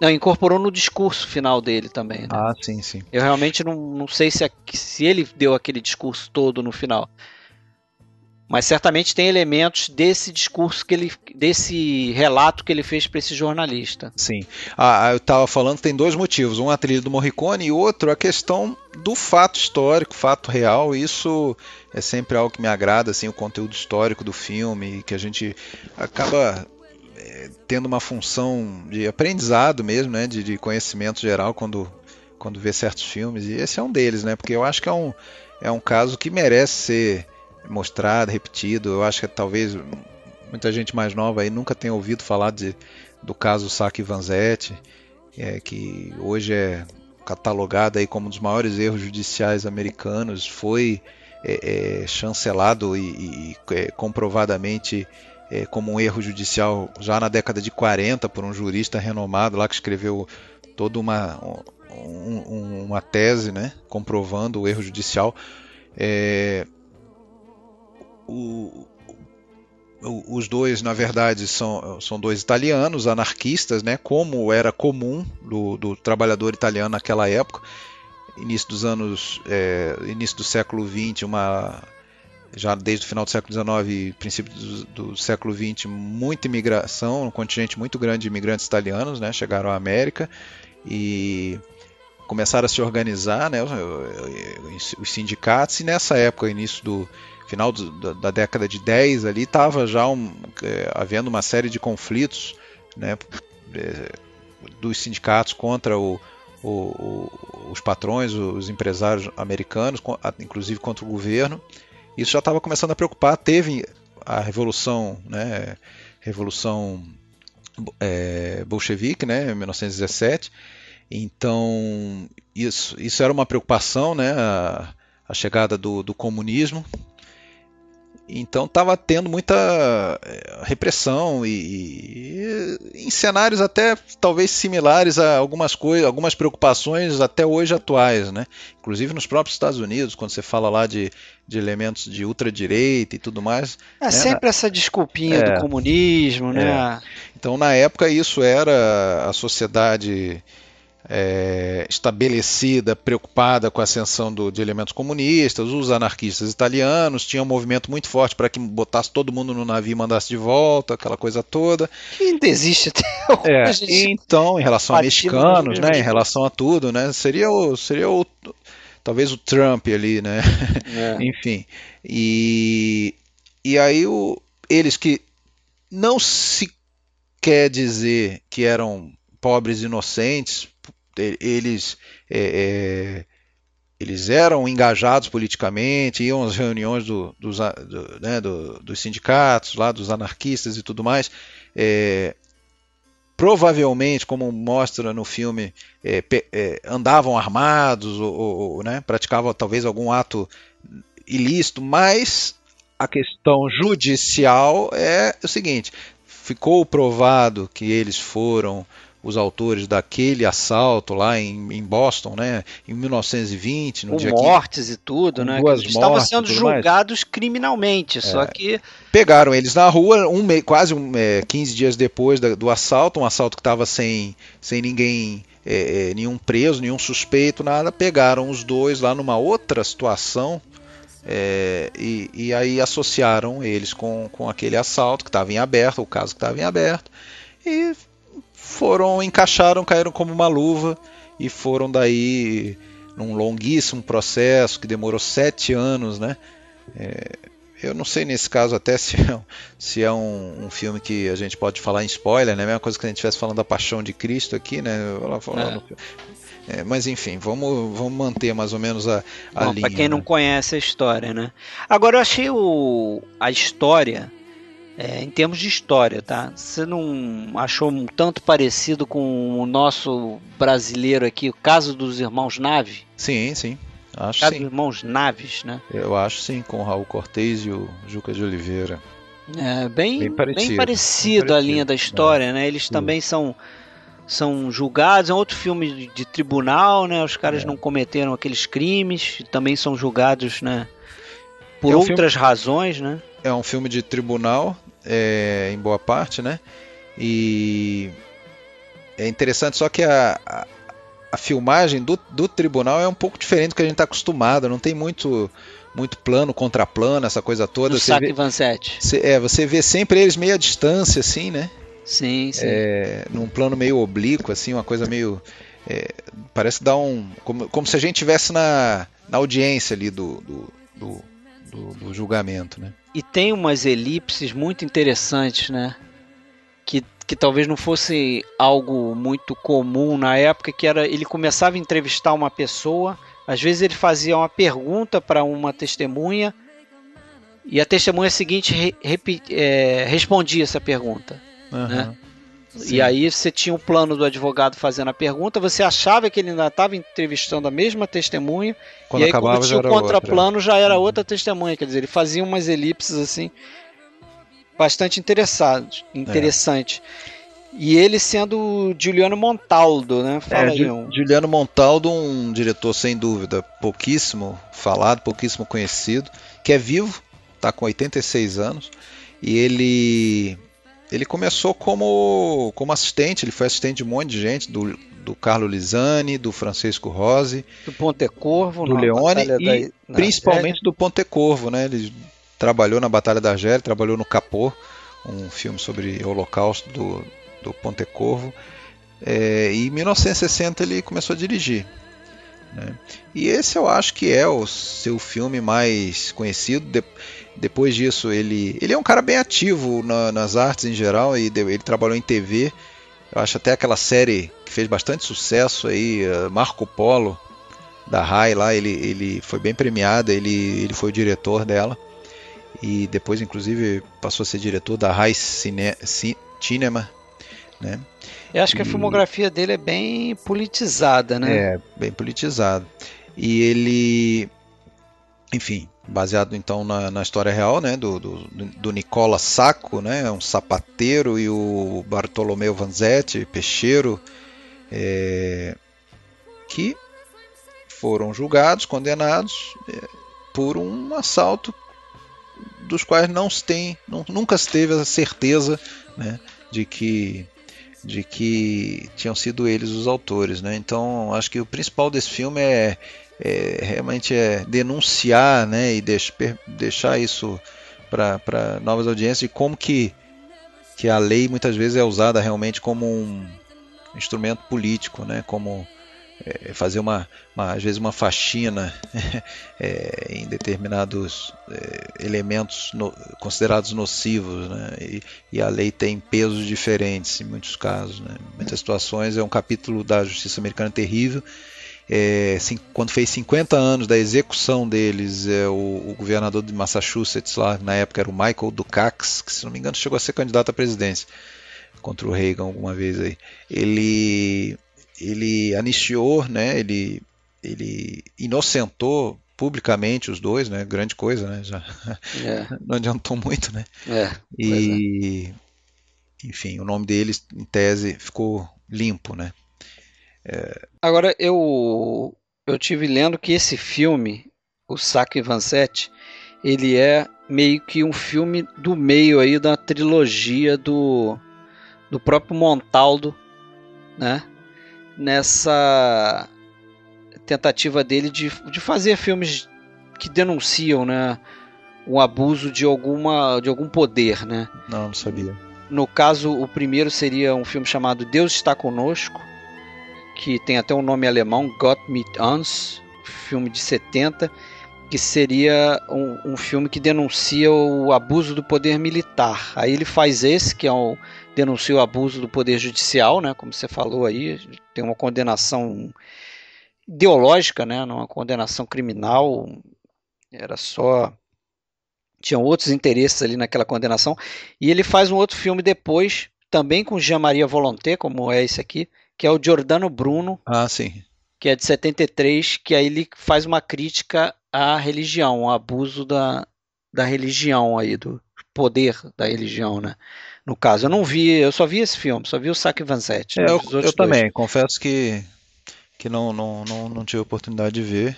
não, incorporou no discurso final dele também. Né?
Ah, sim, sim.
Eu realmente não, não sei se, se ele deu aquele discurso todo no final. Mas certamente tem elementos desse discurso que ele, desse relato que ele fez para esse jornalista.
Sim. Ah, eu estava falando tem dois motivos: um a trilha do Morricone e outro a questão do fato histórico, fato real. Isso é sempre algo que me agrada, assim, o conteúdo histórico do filme, que a gente acaba é, tendo uma função de aprendizado mesmo, né, de, de conhecimento geral quando quando vê certos filmes. E esse é um deles, né? Porque eu acho que é um é um caso que merece ser mostrado, repetido. Eu acho que talvez muita gente mais nova aí nunca tenha ouvido falar de, do caso Saki Vanzetti, é, que hoje é catalogado aí como um dos maiores erros judiciais americanos, foi é, é, chancelado e, e é, comprovadamente é, como um erro judicial já na década de 40 por um jurista renomado lá que escreveu toda uma, um, uma tese né, comprovando o erro judicial. É, o, os dois, na verdade, são, são dois italianos, anarquistas, né, como era comum do, do trabalhador italiano naquela época, início dos anos, é, início do século XX, uma, já desde o final do século XIX princípio do, do, século XX, muita imigração, um contingente muito grande de imigrantes italianos, né, chegaram à América e começaram a se organizar, né, os, os sindicatos, e nessa época, início do final do, da década de 10 ali estava já um, é, havendo uma série de conflitos né, é, dos sindicatos contra o, o, o, os patrões, os empresários americanos, inclusive contra o governo. Isso já estava começando a preocupar. Teve a revolução, né, revolução é, bolchevique, né, em 1917. Então isso, isso era uma preocupação, né, a, a chegada do, do comunismo então estava tendo muita eh, repressão e, e, em cenários até talvez similares a algumas coisas, algumas preocupações até hoje atuais, né? Inclusive nos próprios Estados Unidos, quando você fala lá de, de elementos de ultradireita e tudo mais.
É né? sempre essa desculpinha é, do comunismo, né? É.
Então na época isso era a sociedade é, estabelecida, preocupada com a ascensão do, de elementos comunistas, os anarquistas italianos, tinha um movimento muito forte para que botasse todo mundo no navio e mandasse de volta, aquela coisa toda.
Que ainda existe até
é, hoje. É, então, em relação a mexicanos, né, em relação a tudo, né, seria o, seria o talvez o Trump ali, né, é. enfim. E, e aí o, eles que não se quer dizer que eram pobres inocentes, eles é, é, eles eram engajados politicamente, iam às reuniões do, dos, do, né, do, dos sindicatos, lá dos anarquistas e tudo mais. É, provavelmente, como mostra no filme, é, é, andavam armados ou, ou né, praticavam talvez algum ato ilícito, mas a questão judicial é o seguinte: ficou provado que eles foram os autores daquele assalto lá em, em Boston, né, em 1920, no
com
dia
mortes que, e tudo, né?
Duas eles estavam
sendo julgados mais. criminalmente, é. só que
pegaram eles na rua, um quase um, é, 15 dias depois da, do assalto, um assalto que estava sem, sem ninguém é, é, nenhum preso, nenhum suspeito, nada. Pegaram os dois lá numa outra situação é, e, e, aí associaram eles com, com aquele assalto que estava em aberto, o caso que estava em aberto, e foram, encaixaram, caíram como uma luva e foram daí num longuíssimo processo que demorou sete anos, né? É, eu não sei nesse caso até se é, se é um, um, filme que a gente pode falar em spoiler, né? A mesma coisa que a gente estivesse falando da Paixão de Cristo aqui, né? É. É, mas enfim, vamos, vamos manter mais ou menos a, a Bom, linha.
Para quem né? não conhece a história, né? Agora eu achei o, a história, é, em termos de história, tá? Você não achou um tanto parecido com o nosso brasileiro aqui, o caso dos irmãos Nave?
Sim, sim. Acho
caso
sim.
dos irmãos Naves, né?
Eu acho sim, com o Raul Cortez e o Juca de Oliveira.
É, bem, bem parecido, bem parecido, a linha da história, é. né? Eles também são são julgados. É outro filme de, de tribunal, né? Os caras é. não cometeram aqueles crimes, também são julgados, né? Por é um outras filme, razões, né?
É um filme de tribunal, é, em boa parte, né? E é interessante só que a, a, a filmagem do, do tribunal é um pouco diferente do que a gente está acostumado. Não tem muito muito plano contra plano, essa coisa toda.
Do
você
vê, Vanzetti.
Você, é, você vê sempre eles meio à distância, assim, né?
Sim, sim.
É, num plano meio oblíquo, assim, uma coisa meio. É, parece dar um. Como, como se a gente estivesse na, na audiência ali do, do, do, do, do julgamento, né?
E tem umas elipses muito interessantes, né? Que, que talvez não fosse algo muito comum na época, que era ele começava a entrevistar uma pessoa, às vezes ele fazia uma pergunta para uma testemunha e a testemunha seguinte re, re, é, respondia essa pergunta. Uhum. Né? E aí você tinha o plano do advogado fazendo a pergunta, você achava que ele ainda estava entrevistando a mesma testemunha, quando e aí acabava, quando tinha o contraplano já era uhum. outra testemunha, quer dizer, ele fazia umas elipses assim bastante interessados, interessante. É. E ele sendo Juliano Montaldo, né?
Fala é, aí, um... Juliano Montaldo, um diretor sem dúvida pouquíssimo falado, pouquíssimo conhecido, que é vivo, está com 86 anos, e ele ele começou como, como assistente, ele foi assistente de um monte de gente, do, do Carlo Lisani, do Francisco Rose,
do Pontecorvo,
do Leone e da, principalmente do Pontecorvo, né? Ele trabalhou na Batalha da Argélia, trabalhou no Capô, um filme sobre o Holocausto do, do Pontecorvo. É, e em 1960 ele começou a dirigir. Né? E esse eu acho que é o seu filme mais conhecido. De, depois disso, ele, ele é um cara bem ativo na, nas artes em geral e de, ele trabalhou em TV. Eu acho até aquela série que fez bastante sucesso aí, uh, Marco Polo, da Rai lá, ele, ele foi bem premiado, ele, ele foi o diretor dela. E depois, inclusive, passou a ser diretor da Rai Cine, Cinema. Né?
Eu acho que a filmografia dele é bem politizada, né?
É, bem politizada. E ele, enfim, baseado então na, na história real, né, do, do, do, Nicola Sacco, né, um sapateiro, e o Bartolomeu Vanzetti, peixeiro, é, que foram julgados, condenados é, por um assalto dos quais não se tem, não, nunca se teve a certeza, né, de que de que tinham sido eles os autores, né? Então acho que o principal desse filme é, é realmente é denunciar, né, e deix, deixar isso para novas audiências e como que que a lei muitas vezes é usada realmente como um instrumento político, né? Como é, fazer uma, uma, às vezes uma faxina é, em determinados é, elementos no, considerados nocivos, né? E, e, a lei tem pesos diferentes em muitos casos, né? Em muitas situações é um capítulo da justiça americana terrível. É, quando fez 50 anos da execução deles, é, o, o, governador de Massachusetts lá na época era o Michael Dukakis, que se não me engano chegou a ser candidato à presidência contra o Reagan alguma vez aí. Ele ele anistiou, né? Ele ele inocentou publicamente os dois, né? Grande coisa, né? Já é. não adiantou muito, né?
É,
e é. enfim, o nome deles em tese ficou limpo, né?
É... Agora eu eu tive lendo que esse filme, o Saco Vanzetti, ele é meio que um filme do meio aí da trilogia do do próprio Montaldo, né? Nessa tentativa dele de, de fazer filmes que denunciam, né, o abuso de alguma de algum poder, né?
Não, não sabia.
No caso, o primeiro seria um filme chamado Deus está conosco, que tem até um nome alemão, Gott mit uns, filme de 70, que seria um, um, filme que denuncia o abuso do poder militar. Aí ele faz esse, que é o denuncia o abuso do poder judicial, né? Como você falou aí, tem uma condenação ideológica, né? Não uma condenação criminal. Era só tinham outros interesses ali naquela condenação. E ele faz um outro filme depois, também com Jean-Maria Volonté, como é esse aqui, que é o Giordano Bruno.
Ah, sim.
Que é de 73, que aí ele faz uma crítica à religião, ao abuso da, da religião aí, do poder da religião, né? No caso, eu não vi, eu só vi esse filme, só vi o Saque Vanzetti.
É, eu, eu também, confesso que, que não, não, não, não tive oportunidade de ver.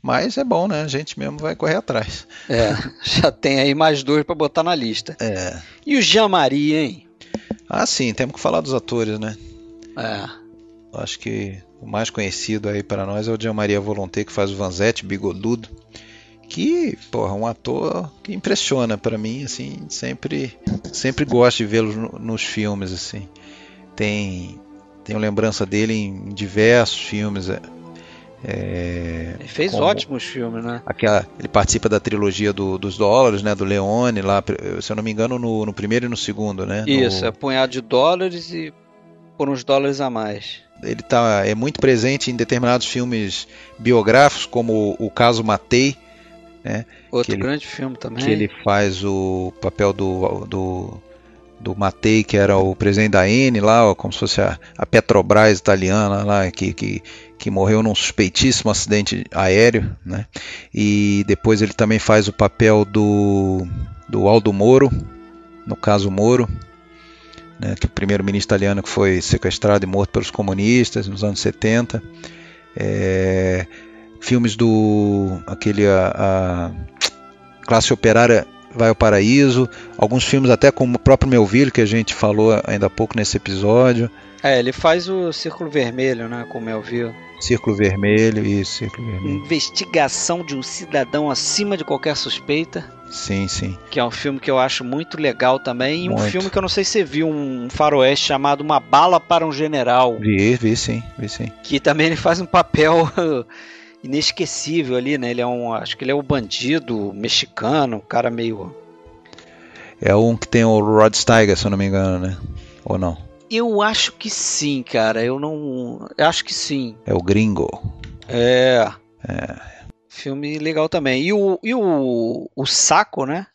Mas é bom, né? A gente mesmo vai correr atrás.
É, já tem aí mais dois para botar na lista.
É.
E o Jean Marie, hein?
Ah, sim, temos que falar dos atores, né?
É.
Acho que o mais conhecido aí para nós é o Jean Maria Volonté, que faz o Vanzetti, bigodudo. Que, porra, um ator que impressiona para mim, assim, sempre sempre gosto de vê-lo nos filmes, assim. Tem tenho lembrança dele em diversos filmes. É,
é, ele fez ótimos filmes, né?
Aquela, ele participa da trilogia do, dos dólares, né? Do Leone, lá, se eu não me engano, no, no primeiro e no segundo, né?
Isso,
no...
é punhado de dólares e por uns dólares a mais.
Ele tá, é muito presente em determinados filmes biográficos, como o caso Matei. Né?
Outro ele, grande filme também.
Que ele faz o papel do, do do Matei, que era o presidente da Eni lá, como se fosse a, a Petrobras italiana lá, que, que, que, morreu num suspeitíssimo acidente aéreo, né? E depois ele também faz o papel do, do Aldo Moro, no caso Moro, né, que é o primeiro-ministro italiano que foi sequestrado e morto pelos comunistas nos anos 70. É, filmes do aquele a, a classe operária vai ao paraíso, alguns filmes até como o próprio Melville, que a gente falou ainda há pouco nesse episódio.
É, ele faz o Círculo Vermelho, né, com o Melville.
Círculo Vermelho, isso, Círculo Vermelho.
Investigação de um cidadão acima de qualquer suspeita.
Sim, sim.
Que é um filme que eu acho muito legal também. E um filme que eu não sei se você viu, um faroeste chamado Uma Bala para um General.
Vi, vi sim, vi sim.
Que também ele faz um papel inesquecível ali, né? Ele é um, acho que ele é o um bandido mexicano, um cara meio
é um que tem o Rod Steiger, se eu não me engano, né? Ou não?
Eu acho que sim, cara. Eu não, eu acho que sim.
É o Gringo.
É.
É.
Filme legal também. E o e o, o saco, né?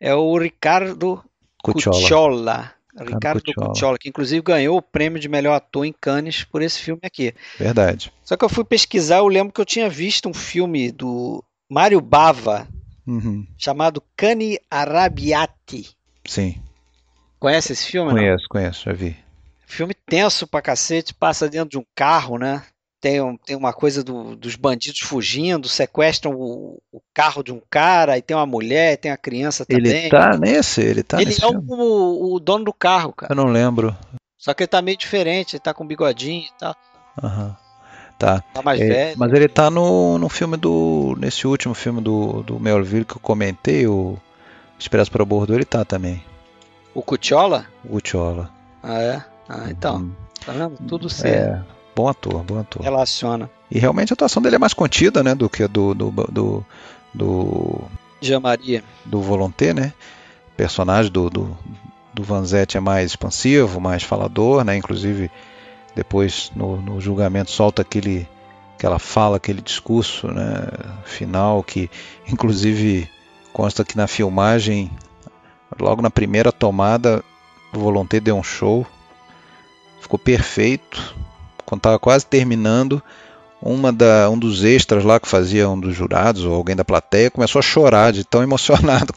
É o Ricardo Cucciola. Ricardo Cucciola, que inclusive ganhou o prêmio de melhor ator em Cannes por esse filme aqui.
Verdade.
Só que eu fui pesquisar, eu lembro que eu tinha visto um filme do Mário Bava,
uhum.
chamado Cani Arabiati.
Sim.
Conhece esse filme?
Conheço, não? conheço, já vi.
Filme tenso pra cacete, passa dentro de um carro, né? Tem, tem uma coisa do, dos bandidos fugindo, sequestram o, o, carro de um cara, e tem uma mulher, tem a criança também.
Ele tá nesse? Ele tá
Ele é o, o, dono do carro, cara.
Eu não lembro.
Só que ele tá meio diferente, ele tá com bigodinho e tal.
Aham. Uhum. Tá.
Tá mais é, velho.
Mas ele tá no, no filme do. Nesse último filme do, do Melville que eu comentei, o Expresso para o Bordo, ele tá também.
O Cucciola?
O Cucciola.
Ah, é? Ah, então. Hum. Tá vendo? Tudo certo. É,
bom ator, bom ator.
Relaciona.
E realmente a atuação dele é mais contida, né? Do que a do. do, do, do
Jean Maria.
Do Volonté, né? O personagem do, do, do Vanzetti é mais expansivo, mais falador, né? Inclusive depois no, no julgamento solta aquele aquela fala, aquele discurso né, final que inclusive consta que na filmagem, logo na primeira tomada, Volonté deu um show, ficou perfeito. Quando estava quase terminando, uma da, um dos extras lá que fazia um dos jurados ou alguém da plateia começou a chorar de tão emocionado.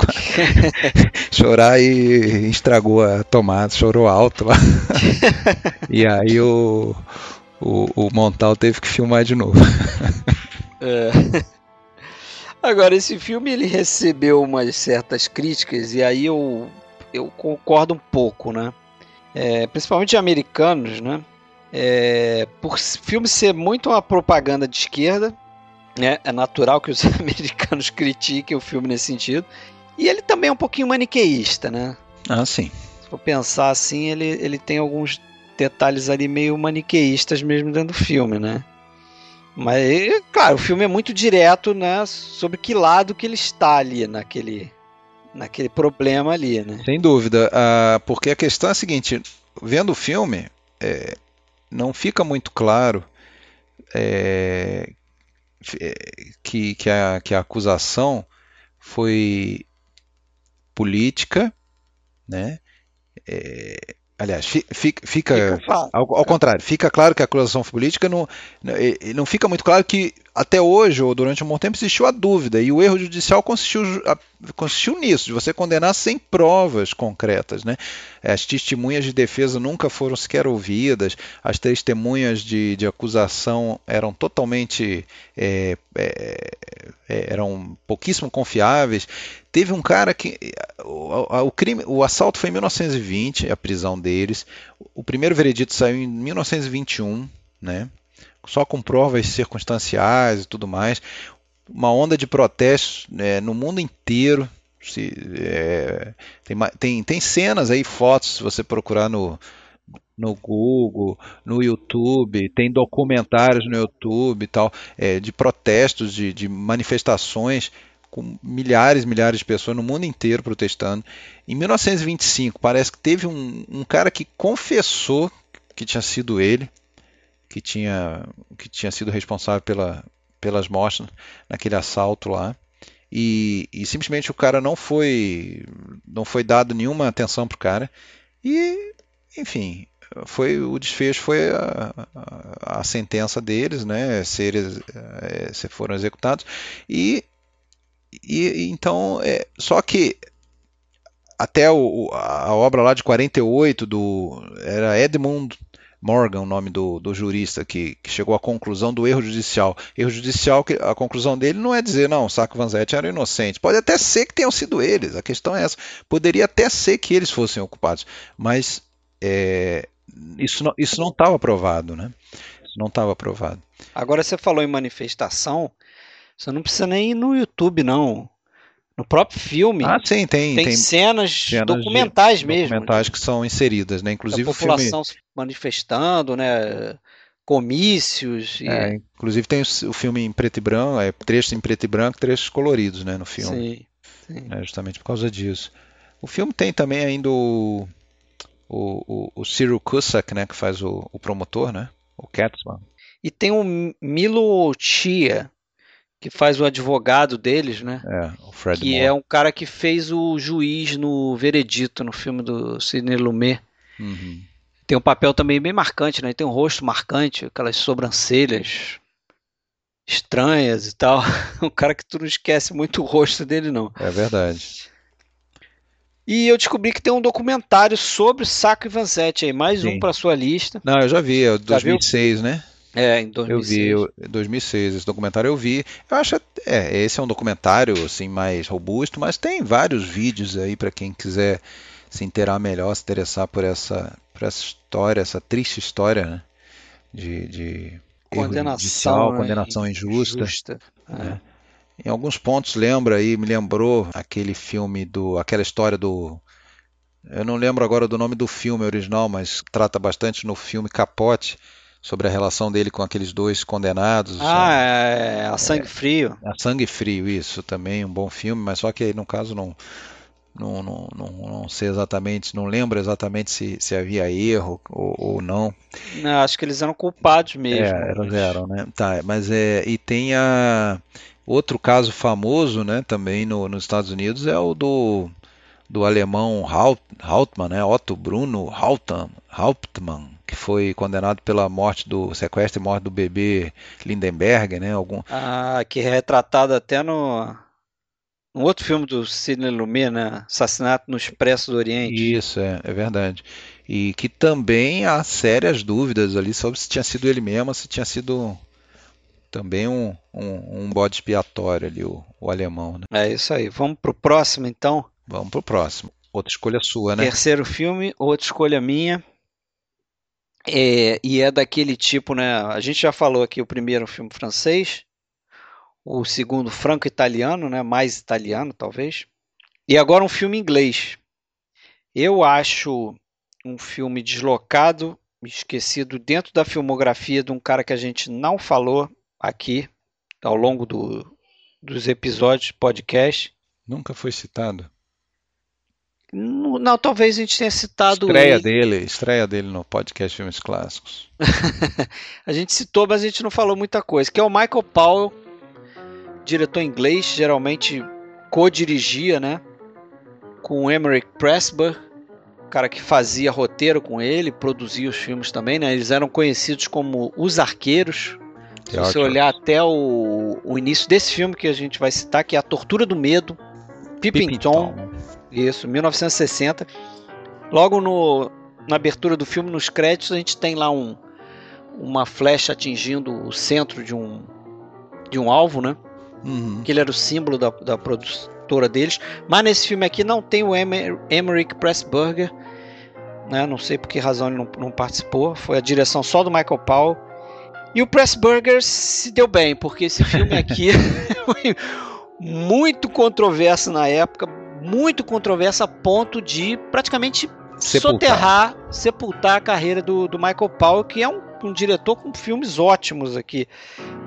chorar e estragou a tomada, chorou alto lá. e aí o, o, o Montal teve que filmar de novo.
É. Agora, esse filme ele recebeu umas certas críticas e aí eu, eu concordo um pouco, né? É, principalmente americanos, né? É, por filme ser muito uma propaganda de esquerda, né? É natural que os americanos critiquem o filme nesse sentido. E ele também é um pouquinho maniqueísta, né?
Ah, sim.
Se for pensar assim, ele, ele tem alguns detalhes ali meio maniqueístas mesmo dentro do filme, né? Mas, claro, o filme é muito direto, né? Sobre que lado que ele está ali naquele, naquele problema ali, né?
Sem dúvida. Uh, porque a questão é a seguinte: vendo o filme, é, não fica muito claro é, é que, que, a, que a acusação foi política, né? É, Aliás, fica, fica, fica ao, ao, contrário, fica claro que a acusação foi política, não, não fica muito claro que até hoje, ou durante um bom tempo, existiu a dúvida, e o erro judicial consistiu, consistiu nisso, de você condenar sem provas concretas. Né? As testemunhas de defesa nunca foram sequer ouvidas, as testemunhas de, de acusação eram totalmente. É, é, é eram pouquíssimo confiáveis. Teve um cara que. O, o, crime, o assalto foi em 1920, a prisão deles. O primeiro veredito saiu em 1921, né? Só com provas circunstanciais e tudo mais. Uma onda de protestos né, no mundo inteiro. Se, é, tem, tem, tem cenas aí, fotos, se você procurar no, no Google, no YouTube, tem documentários no YouTube e tal, é, de protestos, de, de manifestações com milhares e milhares de pessoas no mundo inteiro protestando. Em 1925, parece que teve um, um cara que confessou que tinha sido ele, que tinha, que tinha sido responsável pela, pelas mortes naquele assalto lá. E, e, simplesmente o cara não foi não foi dado nenhuma atenção pro cara e enfim foi o desfecho foi a, a, a sentença deles né seres é, se foram executados e, e então é, só que até o, a obra lá de 48 do era Edmund Morgan, o nome do, do jurista que, que, chegou à conclusão do erro judicial. Erro judicial, que a conclusão dele não é dizer, não, Saco Vanzetti era inocente. Pode até ser que tenham sido eles, a questão é essa. Poderia até ser que eles fossem ocupados, mas é, isso não isso não estava provado, né? Isso não estava provado.
Agora você falou em manifestação, você não precisa nem ir no YouTube, não. No próprio filme.
Ah, sim, tem.
Tem, tem cenas, cenas, documentais mesmo.
Documentais que são inseridas, né? Inclusive a
população
o filme...
manifestando, né? Comícios. E...
É, inclusive tem o filme em preto e branco, é, trechos em preto e branco, trechos coloridos, né? No filme. Sim. sim. É, justamente por causa disso. O filme tem também ainda o, o, o, o Cyril Cusack, né? Que faz o, o promotor, né? O Catsman.
E tem o Milo Chia, que faz o advogado deles, né?
É, o Fred
Que
Moore.
é um cara que fez o juiz no Veredito, no filme do Sidney Lumet. Uhum. Tem um papel também bem marcante, né? Tem um rosto marcante, aquelas sobrancelhas estranhas e tal. Um cara que tu não esquece muito o rosto dele, não.
É verdade.
E eu descobri que tem um documentário sobre Saco e Vanzetti aí, mais Sim. um para sua lista.
Não, eu já vi, é 2006, né?
É, em 2006.
Eu vi, 2006, esse documentário eu vi. Eu acho, é, esse é um documentário assim mais robusto, mas tem vários vídeos aí para quem quiser se inteirar melhor, se interessar por essa, por essa história, essa triste história, né? De, de
condenação, judicial,
né? condenação injusta.
injusta.
Né? É. Em alguns pontos lembra aí, me lembrou aquele filme do, aquela história do eu não lembro agora do nome do filme original, mas trata bastante no filme Capote, sobre a relação dele com aqueles dois condenados.
Ah, é, é, a Sangue Frio.
A Sangue Frio, isso também, um bom filme, mas só que aí no caso não, não, não, não, não sei exatamente, não lembro exatamente se, se havia erro ou, ou não.
Não, acho que eles eram culpados mesmo.
É, eles eram, né? Tá, mas é, e tem a outro caso famoso, né, também no, nos Estados Unidos é o do do alemão Haut, Hauptmann, né? Otto Bruno Hauptmann, que foi condenado pela morte do sequestro e morte do bebê Lindenberg, né? Algum...
Ah, que é retratado até no um outro filme do Sidney Lumet, né? Assassinato no Expresso do Oriente.
Isso, é, é verdade. E que também há sérias dúvidas ali sobre se tinha sido ele mesmo, se tinha sido também um, um, um bode expiatório ali, o, o alemão. Né?
É isso aí. Vamos pro próximo, então?
Vamos pro próximo. Outra escolha sua, né?
Terceiro filme, outra escolha minha. É, e é daquele tipo, né? A gente já falou aqui o primeiro filme francês, o segundo franco-italiano, né? Mais italiano, talvez. E agora um filme inglês. Eu acho um filme deslocado, esquecido dentro da filmografia de um cara que a gente não falou aqui ao longo do, dos episódios podcast.
Nunca foi citado.
Não, não, talvez a gente tenha citado.
Estreia ele. dele, estreia dele no podcast Filmes Clássicos.
a gente citou, mas a gente não falou muita coisa. Que é o Michael Powell, diretor inglês, geralmente co-dirigia, né? Com o Emmerich Pressburg, cara que fazia roteiro com ele, produzia os filmes também, né? Eles eram conhecidos como Os Arqueiros. Se você olhar até o, o início desse filme que a gente vai citar, que é A Tortura do Medo, Pippin Tom, isso, 1960. Logo no, na abertura do filme, nos créditos, a gente tem lá um, uma flecha atingindo o centro de um, de um alvo, né? Uhum. Que ele era o símbolo da, da produtora deles. Mas nesse filme aqui não tem o Emer, Emmerich Pressburger. Né? Não sei por que razão ele não, não participou. Foi a direção só do Michael Powell. E o Pressburger se deu bem, porque esse filme aqui foi muito controverso na época, muito controverso a ponto de praticamente sepultar. soterrar, sepultar a carreira do, do Michael Powell, que é um, um diretor com filmes ótimos aqui.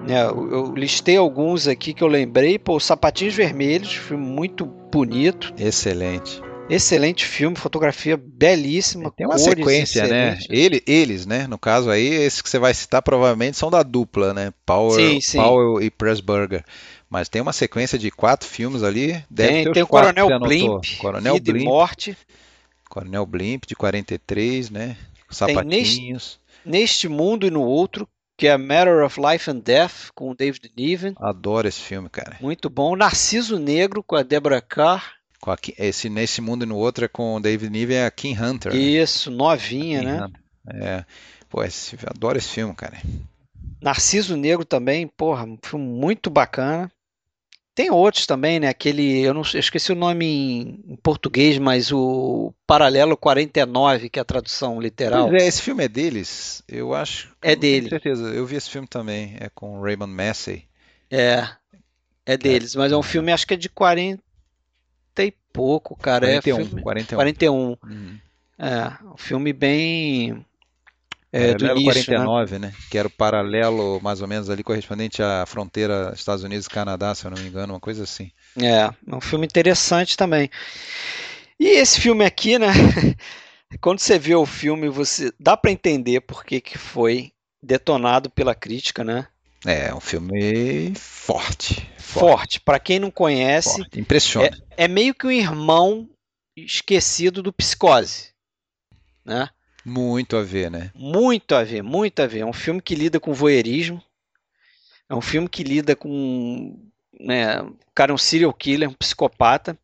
É, eu, eu, listei alguns aqui que eu lembrei. Pô, Sapatinhos Vermelhos, filme muito bonito.
Excelente.
Excelente filme, fotografia belíssima.
Tem uma sequência, né? Ele, eles, né? No caso aí, esses que você vai citar provavelmente são da dupla, né? Power, sim, sim. Powell e Pressburger. Mas tem uma sequência de quatro filmes ali. Deve
tem tem o Coronel Blimp, Coronel Vida Blimp, e Morte.
Coronel Blimp, de 43, né? Sapatinhos.
Neste, neste, Mundo e no Outro, que é Matter of Life and Death, com o David Niven.
Adoro esse filme, cara.
Muito bom. Narciso Negro, com a Deborah Carr.
Com a, esse Nesse Mundo e no Outro é com o David Niven e a Kim Hunter. Né?
Isso, né? novinha, né? Hunter.
É. Pô, esse, adoro esse filme, cara.
Narciso Negro também, porra, um filme muito bacana. Tem outros também, né? Aquele, eu não eu esqueci o nome em, em, português, mas o Paralelo 49, que é a tradução literal.
É, esse filme é deles, eu acho.
É dele.
Com certeza, eu vi esse filme também, é com Raymond Massey.
É, é deles, mas é um filme, acho que é de 40 e pouco, cara.
41,
é filme,
41.
41. Uhum. É, um filme bem
é, do início, 49, né? né? Que era o paralelo, mais ou menos, ali correspondente à fronteira Estados Unidos e Canadá, se eu não me engano, uma coisa assim.
É, é um filme interessante também. E esse filme aqui, né? Quando você vê o filme, você dá para entender por que, que foi detonado pela crítica, né?
É, um filme forte.
Forte. forte. Para quem não conhece,
forte. impressiona.
É, é meio que um irmão esquecido do Psicose, né?
Muito a ver, né?
Muito a ver, muito a ver. É um filme que lida com voyeurismo. É um filme que lida com. Né, o cara é um serial killer, um psicopata.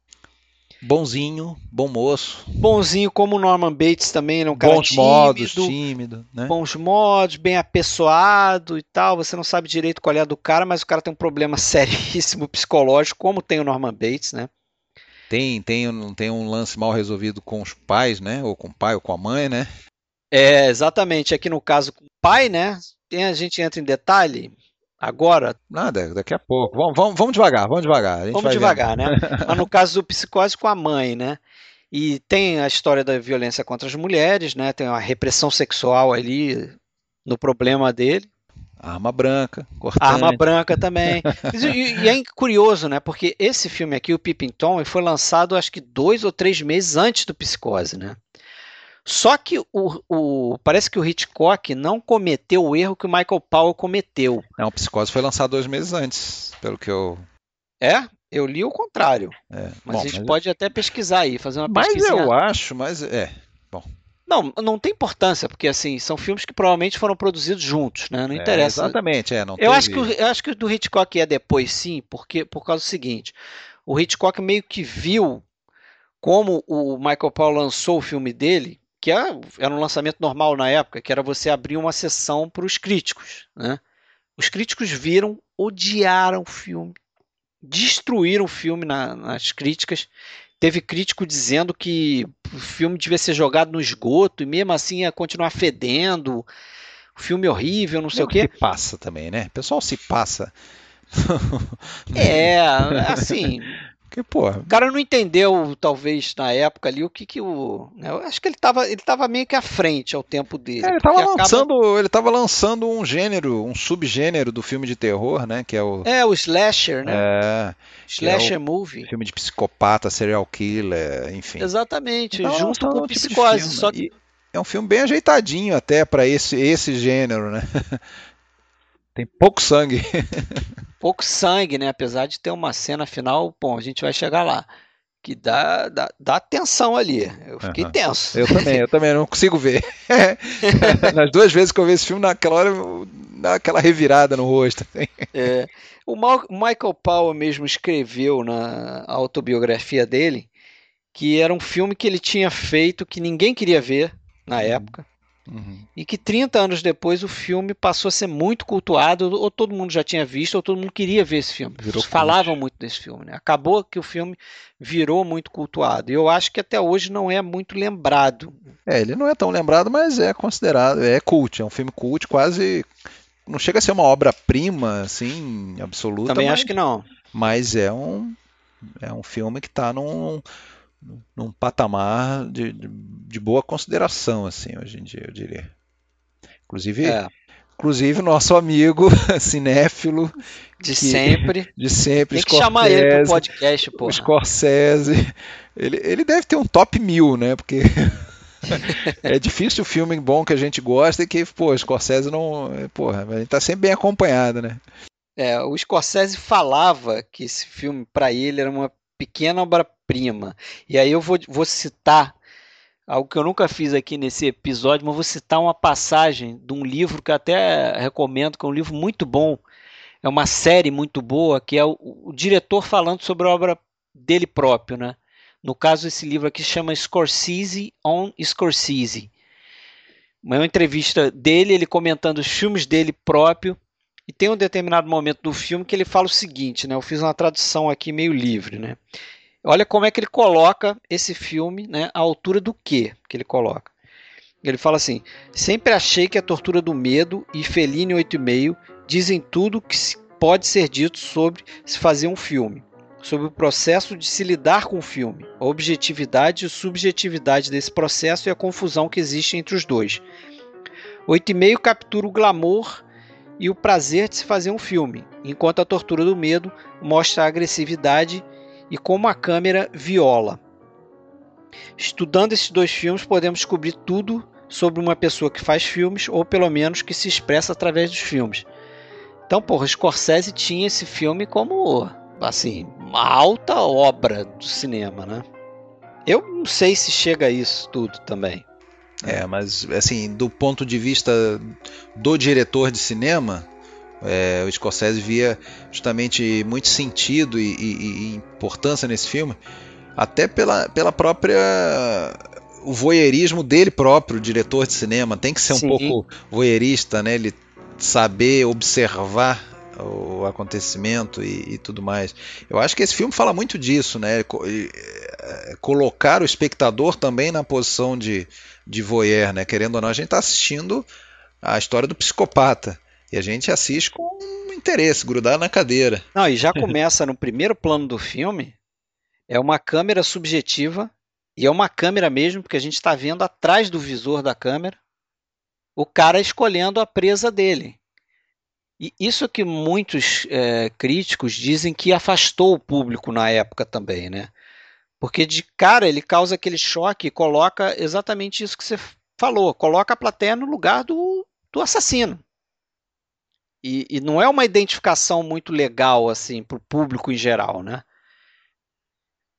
Bonzinho, bom moço.
Bonzinho como Norman Bates também, ele é um cara
Bons tímido, modos, tímido, né?
Bons modos, bem apessoado e tal. Você não sabe direito qual é a do cara, mas o cara tem um problema seríssimo psicológico, como tem o Norman Bates, né?
Tem, tem, tem um lance mal resolvido com os pais, né? Ou com o pai ou com a mãe, né?
É, exatamente. Aqui no caso com o pai, né? Tem, a gente entra em detalhe agora.
Nada, daqui a pouco. Vamos, vamos, vamos devagar, vamos devagar.
Vamos devagar, vendo. né? Mas no caso do psicose com a mãe, né? E tem a história da violência contra as mulheres, né? Tem uma repressão sexual ali no problema dele.
Arma branca,
cortante. Arma branca também. e, e, é curioso, né? Porque esse filme aqui, o Pippin Tom, foi lançado acho que dois ou três meses antes do Psicose, né? Só que o, o, parece que o Hitchcock não cometeu o erro que o Michael Powell cometeu.
Não, o Psicose foi lançado dois meses antes, pelo que eu.
É? Eu li o contrário.
É,
mas
bom,
a gente
mas-
pode até pesquisar aí, fazer uma
Mas
pesquisa.
eu acho, mas é.
Não, não tem importância, porque assim, são filmes que provavelmente foram produzidos juntos, né? Não
é,
interessa.
exatamente, é. Não
Eu acho, que, eu acho que o do Hitchcock é depois sim, porque por causa do seguinte: o Hitchcock meio que viu como o Michael Powell lançou o filme dele, que era, era um lançamento normal na época, que era você abrir uma sessão para os críticos. Né? Os críticos viram, odiaram o filme, destruíram o filme na- nas críticas. Teve crítico dizendo que o filme devia ser jogado no esgoto e mesmo assim ia continuar fedendo. O filme é horrível, não sei o quê.
se passa também, né? O pessoal se passa.
É, assim,
Porque, pô,
o cara não entendeu, talvez, na época ali, o que que o. né, Eu acho que ele estava ele tava meio que à frente ao tempo dele.
É, ele estava
acaba-
lançando, ele tava lançando um gênero, um subgênero do filme de terror, né? Que é o
É, o slasher, né?
é,
slasher movie.
filme de psicopata, serial killer, enfim.
Exatamente,
Então,
junto
é
com
um tipo
psicose.
filme.
só que
E é um filme bem ajeitadinho até para esse esse gênero, né? Tem pouco sangue.
pouco sangue, né? Apesar de ter uma cena final, bom, a gente vai chegar lá. Que dá, dá, dá tensão ali. Eu fiquei
Aham.
tenso.
Eu também, eu também não consigo ver. Nas duas vezes que eu vi esse filme, naquela hora eu- dá aquela revirada no rosto. assim.
É, o Michael Powell mesmo escreveu na autobiografia dele que era um filme que ele tinha feito que ninguém queria ver na época
Uhum.
e que 30 anos depois o filme passou a ser muito cultuado, ou todo mundo já tinha visto, ou todo mundo queria ver esse filme.
Virou.
Falavam muito desse filme, né? Acabou que o filme virou muito cultuado. E eu acho que até hoje não é muito lembrado.
É, ele não é tão lembrado, mas é considerado, é cult, é um filme cult, quase não chega a ser uma obra-prima assim absoluta,
Também
mas,
acho que não.
mas é um é um filme que está num, num patamar de, de, boa consideração assim hoje em dia, eu diria. Inclusive,
É,
inclusive nosso amigo cinéfilo
de
que-
sempre.
de sempre,
Tem que chamar ele pro
Scorsese,
podcast,
o
pô.
Scorsese, ele, ele deve ter um top mil, né? Porque é difícil o filme bom que a gente gosta e que, pô, o Scorsese não. Porra, a gente tá sempre bem acompanhado, né?
É, o Scorsese falava que esse filme, para ele, era uma pequena obra-prima. E aí eu vou, vou citar algo que eu nunca fiz aqui nesse episódio, mas vou citar uma passagem de um livro que até recomendo, que é um livro muito bom. É uma série muito boa, que é o, o diretor falando sobre a obra dele próprio, né? No caso, esse livro aqui chama Scorsese on Scorsese. Uma entrevista dele, ele comentando os filmes dele próprio. E tem um determinado momento do filme que ele fala o seguinte, né? Eu fiz uma tradução aqui meio livre, né? Olha como é que ele coloca esse filme, né? À altura do que que ele coloca. Ele fala assim: sempre achei que a tortura do medo e Fellini 8,5 dizem tudo que pode ser dito sobre se fazer um filme, sobre o processo de se lidar com o filme, a objetividade e subjetividade desse processo e a confusão que existe entre os dois. 8,5 captura o glamour e o prazer de se fazer um filme, enquanto a tortura do medo mostra a agressividade e como a câmera viola. Estudando esses dois filmes, podemos descobrir tudo sobre uma pessoa que faz filmes, ou pelo menos que se expressa através dos filmes. Então, porra, Scorsese tinha esse filme como, assim, uma alta obra do cinema, né? Eu não sei se chega a isso tudo também.
É, mas assim, do ponto de vista do diretor de cinema, é, o Scorsese via justamente muito sentido e, e- e importância nesse filme, até pela, pela própria o voyeurismo dele próprio, diretor de cinema, tem que ser um
Sim.
pouco voyeurista, né? Ele saber observar o acontecimento e, e tudo mais. Eu acho que esse filme fala muito disso, né? E, é, Colocar o espectador também na posição de, de voyeur, né? Querendo ou não, a gente está assistindo a história do psicopata. E a gente assiste com interesse, grudado na cadeira.
Não, e já começa no primeiro plano do filme, é uma câmera subjetiva, e é uma câmera mesmo, porque a gente está vendo atrás do visor da câmera o cara escolhendo a presa dele. E isso que muitos é, críticos dizem que afastou o público na época também, né? Porque de cara ele causa aquele choque e coloca exatamente isso que você falou, coloca a plateia no lugar do, do assassino. E, e não é uma identificação muito legal assim para o público em geral, né?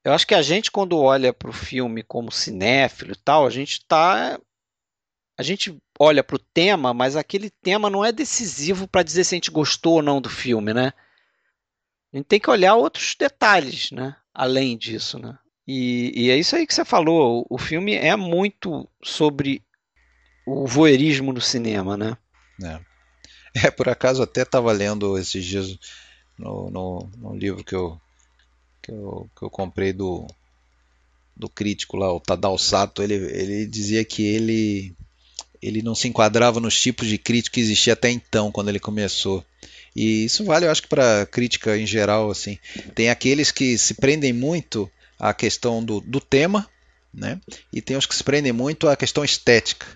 Eu acho que a gente, quando olha para o filme como cinéfilo e tal, a gente tá. A gente olha para o tema, mas aquele tema não é decisivo para dizer se a gente gostou ou não do filme, né? A gente tem que olhar outros detalhes, né? Além disso, né? E, e é isso aí que você falou. O filme é muito sobre o voyeurismo no cinema, né?
É. é por acaso até estava lendo esses dias no, no, no, livro que eu, que eu, que eu comprei do, do crítico lá, o Tadao Sato, ele, ele dizia que ele, ele não se enquadrava nos tipos de crítico que existia até então, quando ele começou. E isso vale, eu acho que para crítica em geral, assim. Tem aqueles que se prendem muito à questão do, do tema, né? E tem os que se prendem muito à questão estética.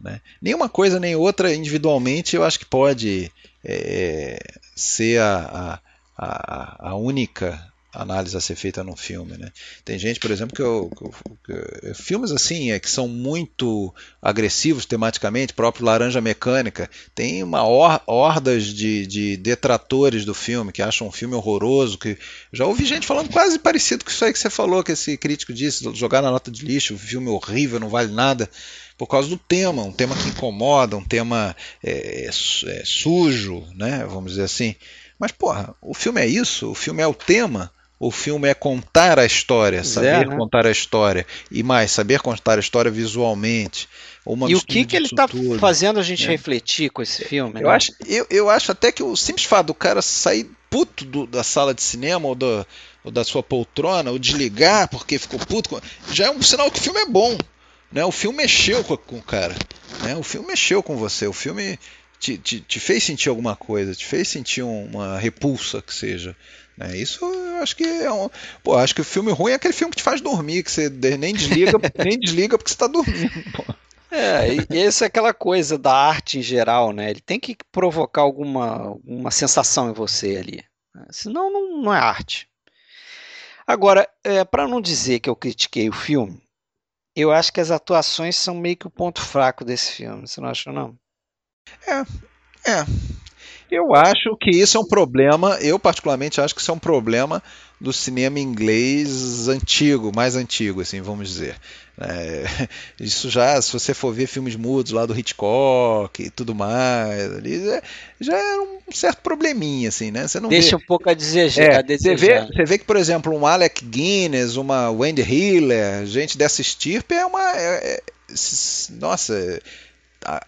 Né? Nenhuma coisa nem outra individualmente eu acho que pode é, ser a, a, a, única análise a ser feita num filme. Né? Tem gente, por exemplo, que, eu, que, eu, filmes assim é, que são muito agressivos tematicamente, próprio Laranja Mecânica, tem uma or, hordas de, de detratores do filme que acham um filme horroroso. que Já ouvi gente falando quase parecido com isso aí que você falou, que esse crítico disse, jogar na nota de lixo, filme horrível, não vale nada por causa do tema, um tema que incomoda, um tema é, é, sujo, né? Vamos dizer assim. Mas, porra, o filme é isso? O filme é o tema? O filme é contar a história, saber é, né? contar a história. E mais, saber contar a história visualmente.
e o que, que ele está fazendo a gente é. refletir com esse filme?
Eu, né? acho, eu, eu acho até que o simples fato do cara sair puto do, da sala de cinema ou, do, ou da sua poltrona, ou desligar porque ficou puto, já é um sinal que o filme é bom. Né? O filme mexeu com, com o cara. Né? O filme mexeu com você. O filme te, te, te fez sentir alguma coisa, te fez sentir uma repulsa que seja. Né? Isso acho que é um. Pô, acho que o filme ruim é aquele filme que te faz dormir, que você nem desliga, nem desliga porque você está dormindo. Pô.
É, e essa é aquela coisa da arte em geral, né? Ele tem que provocar alguma, uma sensação em você ali. Né? Senão não, não é arte. Agora, é, para não dizer que eu critiquei o filme, eu acho que as atuações são meio que o ponto fraco desse filme. Você não acha, não?
É, é. Eu acho que isso é um problema, eu particularmente acho que isso é um problema do cinema inglês antigo, mais antigo, assim, vamos dizer. É, isso já, se você for ver filmes mudos lá do Hitchcock e tudo mais, ali, já, já é um certo probleminha, assim, né? Você não
Deixa
vê,
um pouco a desejar. É, a
desejar. Você, vê, você vê que, por exemplo, um Alec Guinness, uma Wendy Hiller, gente dessa estirpe é uma... É, é, nossa,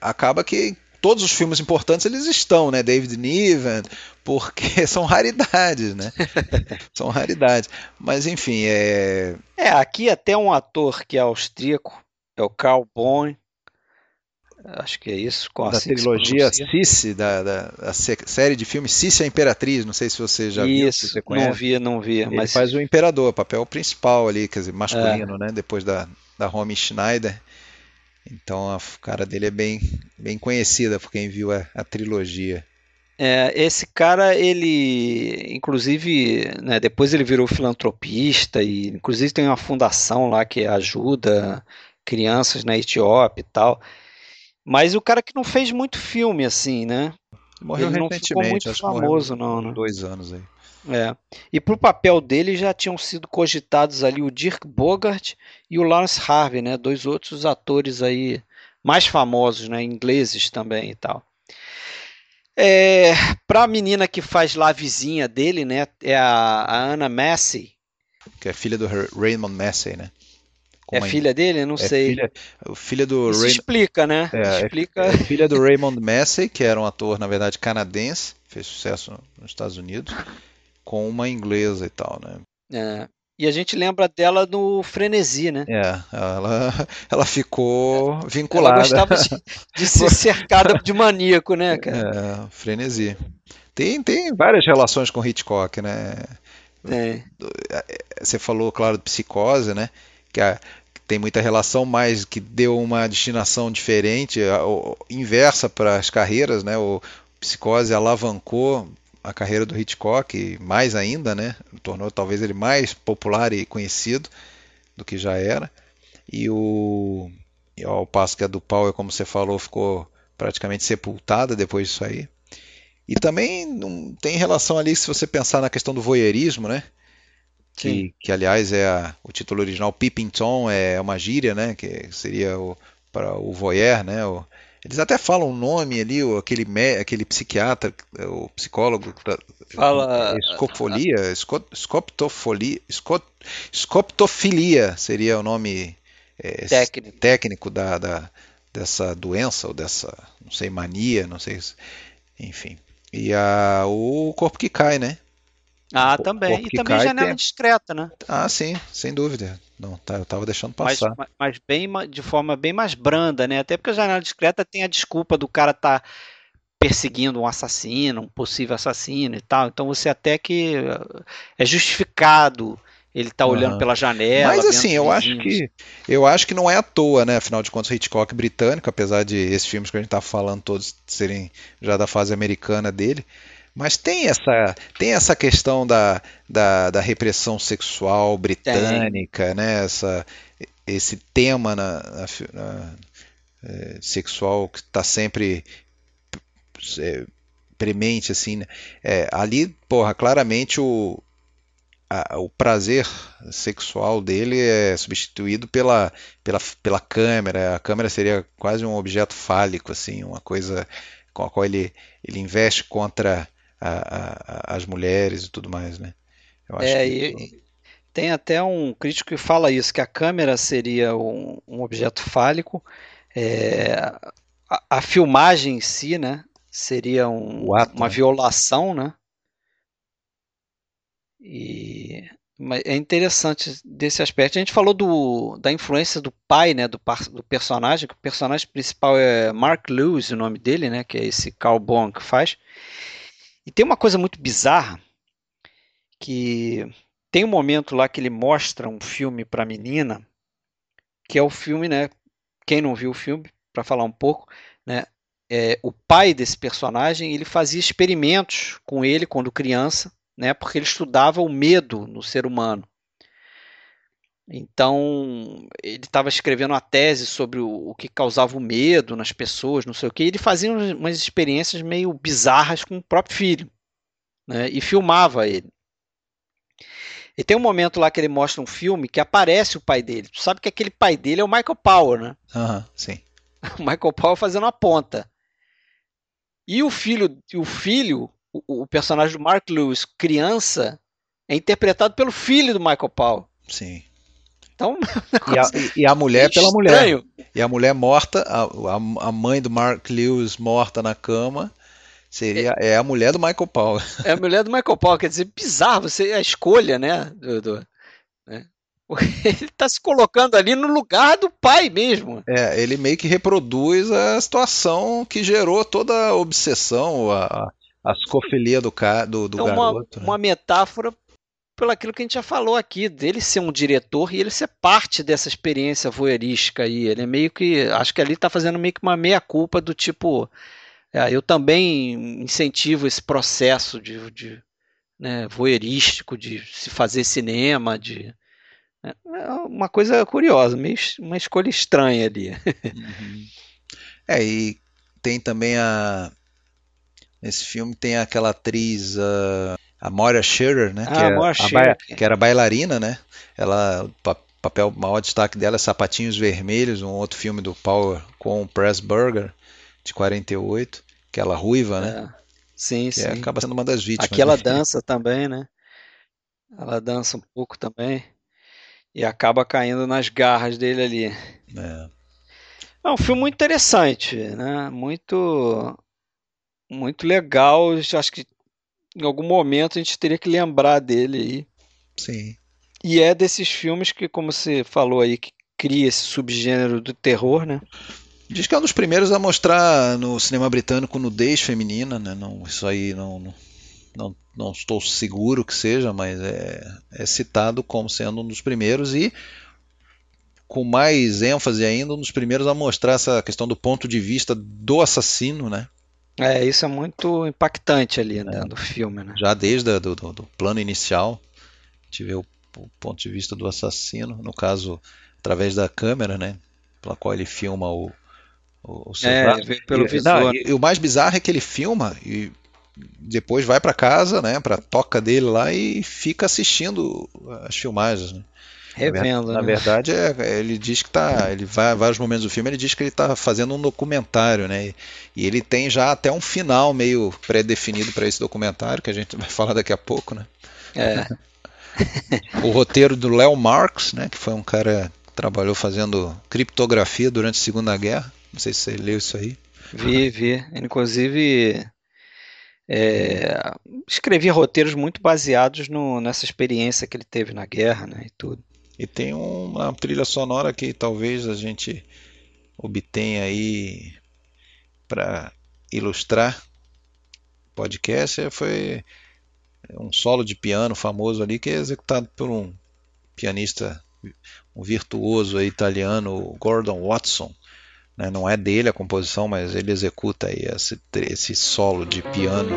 acaba que todos os filmes importantes eles estão, né? David Niven, porque são raridades, né? são raridades. Mas enfim, é.
É, aqui até um ator que é austríaco, é o Carl Bohn. Acho que é isso.
Com da trilogia Cici, da, da, da, série de filmes Cici a Imperatriz. Não sei se você já
isso,
viu.
Isso, não via, não via.
Ele mas... faz o imperador, papel principal ali, quer dizer, masculino, é. né? Depois da, da Romy Schneider. Então a cara dele é bem, bem conhecida por quem viu a, a trilogia.
É, esse cara, ele, inclusive, né, depois ele virou filantropista e, inclusive, tem uma fundação lá que ajuda crianças na Etiópia e tal. Mas o cara que não fez muito filme assim, né?
Morreu ele
não ficou muito famoso, não, né?
Dois anos aí.
É. E pro papel dele já tinham sido cogitados ali o Dirk Bogart e o Lawrence Harvey, né? Dois outros atores aí mais famosos, né? Ingleses também e tal. É, para a menina que faz lá a vizinha dele, né? É a, a Anna Massey.
Que é filha do Raymond Massey, né?
é filha dele? Não é sei.
Filha, filha do
Isso explica, né?
É, é explica. É, filha do Raymond Massey, que era um ator, na verdade, canadense, fez sucesso nos Estados Unidos com uma inglesa e tal, né?
É. E a gente lembra dela no Frenesi, né?
É, ela, ela ficou vinculada.
Ela gostava de, de ser cercada de maníaco, né, cara?
É, Frenesi. Tem, tem várias relações com Hitchcock, né?
É.
Você falou, claro, de psicose, né? Que, a, que tem muita relação, mas que deu uma destinação diferente, a, a, inversa para as carreiras, né? O psicose alavancou a carreira do Hitchcock, mais ainda, né? Tornou talvez ele mais popular e conhecido do que já era. E o e ao passo que a do Powell, como você falou, ficou praticamente sepultada depois disso aí. E também não tem relação ali, se você pensar na questão do voyeurismo, né? que, que, aliás é a, o título original Peeping Tom é uma gíria, né? Que seria o, para o voyeur, né? O, eles até falam o nome ali, o, aquele, aquele psiquiatra, o psicólogo.
Fala.
Escofolia, escoptofolia, escoptofilia seria o nome
é, técnico,
técnico da, da, dessa doença ou dessa, não sei, mania, não sei, enfim. E a, o corpo que cai, né?
Ah, também. E também janela tem... discreta, né?
Ah, sim, sem dúvida. Não, tá, eu tava deixando passar.
Mas, mas, bem, de forma bem mais branda, né? Até porque a janela discreta tem a desculpa do cara estar tá perseguindo um assassino, um possível assassino e tal. Então você até que é justificado ele tá olhando pela janela.
Mas assim, eu acho que eu acho que não é à toa, né? Afinal de contas, Hitchcock britânico, apesar de esses filmes que a gente tá falando todos serem já da fase americana dele, mas tem essa, tem essa questão da, da, da repressão sexual britânica, né? Essa, esse tema na, na, na é, sexual que está sempre é, premente, assim. Né? É, ali, porra, claramente o, a, o prazer sexual dele é substituído pela, pela, pela câmera. A câmera seria quase um objeto fálico, assim, uma coisa com a qual ele, ele investe contra a, a, as mulheres e tudo mais, né?
é, e, tem até um crítico que fala isso, que a câmera seria um, um objeto fálico, é, a, a, filmagem em si, né, seria um, ato, uma né? violação, né? E é interessante desse aspecto. A gente falou do, da influência do pai, né, do, do personagem, que o personagem principal é Mark Lewis, o nome dele, né, que é esse Carl Bond que faz. E tem uma coisa muito bizarra que tem um momento lá que ele mostra um filme para a menina, que é o filme, né? Quem não viu o filme, para falar um pouco, né? É, o pai desse personagem ele fazia experimentos com ele quando criança, né? Porque ele estudava o medo no ser humano. Então, ele estava escrevendo uma tese sobre o, o, que causava o medo nas pessoas, não sei o que. E ele fazia umas experiências meio bizarras com o próprio filho, né? E filmava ele. E tem um momento lá que ele mostra um filme que aparece o pai dele. Tu sabe que aquele pai dele é o Michael Power, né?
Aham, uhum, sim.
o Michael Power fazendo a ponta. E o filho, o filho, o, o personagem do Mark Lewis, criança, é interpretado pelo filho do Michael Power.
Sim.
Então,
e, a, e a mulher pela mulher. E a mulher morta, a, a, mãe do Mark Lewis morta na cama, seria é, é a mulher do Michael Paul.
É a mulher do Michael Paul, quer dizer, bizarro, você a escolha, né? Do, do né? Ele está se colocando ali no lugar do pai mesmo.
É, ele meio que reproduz a situação que gerou toda a obsessão, a, a escofilia do, do, do
é
garoto.
Uma, né? uma metáfora pelo aquilo que a gente já falou aqui, dele ser um diretor e ele ser parte dessa experiência voyeurística aí. Ele é meio que. Acho que ali está fazendo meio que uma meia-culpa do tipo. É, eu também incentivo esse processo de, de né, voyeurístico, de se fazer cinema, de. Né, é uma coisa curiosa, meio, uma escolha estranha ali.
Uhum. É, e tem também a. Nesse filme tem aquela atriz. A Moira Shearer, né? Ah, que, é Shearer. que, era bailarina, né? Ela, o papel maior destaque dela é Sapatinhos Vermelhos, um outro filme do Power com o Pressburger, de 48, que ela ruiva, né?
É. Sim, que sim.
acaba sendo uma das vítimas.
Aqui ela dança também, né? Ela dança um pouco também e acaba caindo nas garras dele ali. É. É um filme muito interessante, né? Muito muito legal. Acho que em algum momento a gente teria que lembrar dele aí.
Sim.
E é desses filmes que, como você falou aí, que cria esse subgênero do terror, né?
Diz que é um dos primeiros a mostrar no cinema britânico nudez feminina, né? Não, isso aí não, não, não, não estou seguro que seja, mas é, é citado como sendo um dos primeiros e com mais ênfase ainda, um dos primeiros a mostrar essa questão do ponto de vista do assassino, né?
É, isso é muito impactante ali né, do filme. Né?
Já desde o do, do, plano inicial, a gente vê o, o, ponto de vista do assassino, no caso, através da câmera, né? Pela qual ele filma o, o, o
É, pelo e, visor. Não,
e, e, o mais bizarro é que ele filma, e depois vai para casa, né, para toca dele lá e fica assistindo as filmagens. Né?
Revendo.
Na,
né?
verdade, é, ele diz que tá. Ele vai vários momentos do filme, ele diz que ele está fazendo um documentário, né? E ele tem já até um final meio pré-definido para esse documentário, que a gente vai falar daqui a pouco, né?
É.
o roteiro do Léo Marx, né? Que foi um cara que trabalhou fazendo criptografia durante a Segunda Guerra. Não sei se você leu isso aí.
Vi, vi. Inclusive, é, escrevi roteiros muito baseados no, nessa experiência que ele teve na guerra, né, e tudo.
E tem uma trilha sonora que talvez a gente obtenha aí para ilustrar o podcast. Foi um solo de piano famoso ali que é executado por um pianista, um virtuoso italiano, Gordon Watson. Né? Não é dele a composição, mas ele executa esse, esse solo de piano.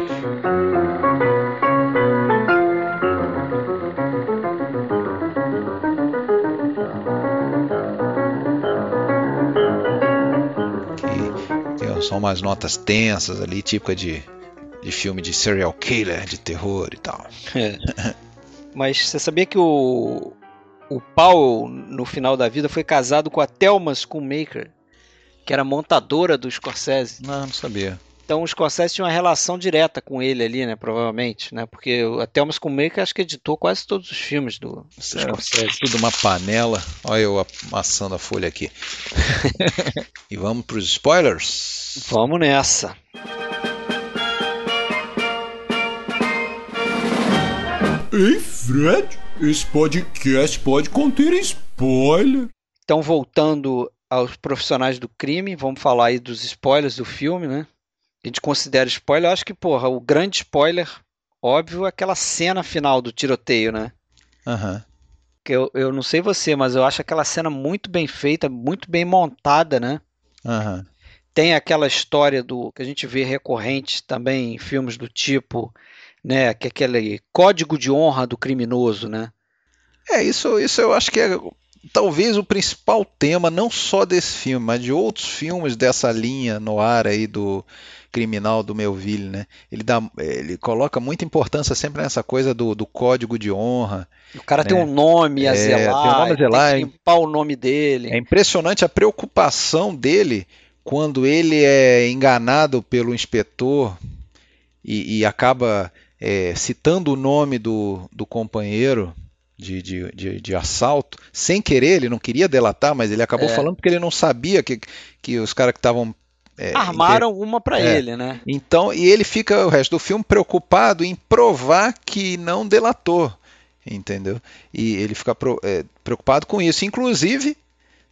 São umas notas tensas ali, típica de, de filme de serial killer, de terror e tal. É.
Mas você sabia que o, o Paul, no final da vida, foi casado com a Thelma Schoonmaker, que era montadora do Scorsese?
Não, não sabia.
Então o Scorsese tinha uma relação direta com ele ali, né? Provavelmente, né? Porque a Thelma Schoonmaker acho que editou quase todos os filmes do, do
é Scorsese. Tudo uma panela. Olha eu amassando a folha aqui. e vamos para os spoilers?
Vamos nessa.
Ei, Fred, esse podcast pode conter spoiler.
Então, voltando aos profissionais do crime, vamos falar aí dos spoilers do filme, né? A gente considera spoiler, eu acho que, porra, o grande spoiler, óbvio, é aquela cena final do tiroteio, né?
Aham. Uhum.
Que eu, eu não sei você, mas eu acho aquela cena muito bem feita, muito bem montada, né?
Aham. Uhum.
Tem aquela história do que a gente vê recorrente também em filmes do tipo, né? Que é aquele código de honra do criminoso, né?
É, isso, isso eu acho que é talvez o principal tema, não só desse filme, mas de outros filmes dessa linha no ar aí do criminal do Melville, né? Ele, dá, ele coloca muita importância sempre nessa coisa do, do código de honra.
O cara né? tem um nome a é, zelar, tem um nome a zelar, tem que limpar o nome dele.
É impressionante a preocupação dele quando ele é enganado pelo inspetor e, e acaba é, citando o nome do, do companheiro de, de, de, de, assalto, sem querer, ele não queria delatar, mas ele acabou é. falando porque ele não sabia que, que os caras que estavam
é, Armaram inter... uma para é. ele, né?
Então, e ele fica o resto do filme preocupado em provar que não delatou, entendeu? E ele fica pro, é, preocupado com isso. Inclusive,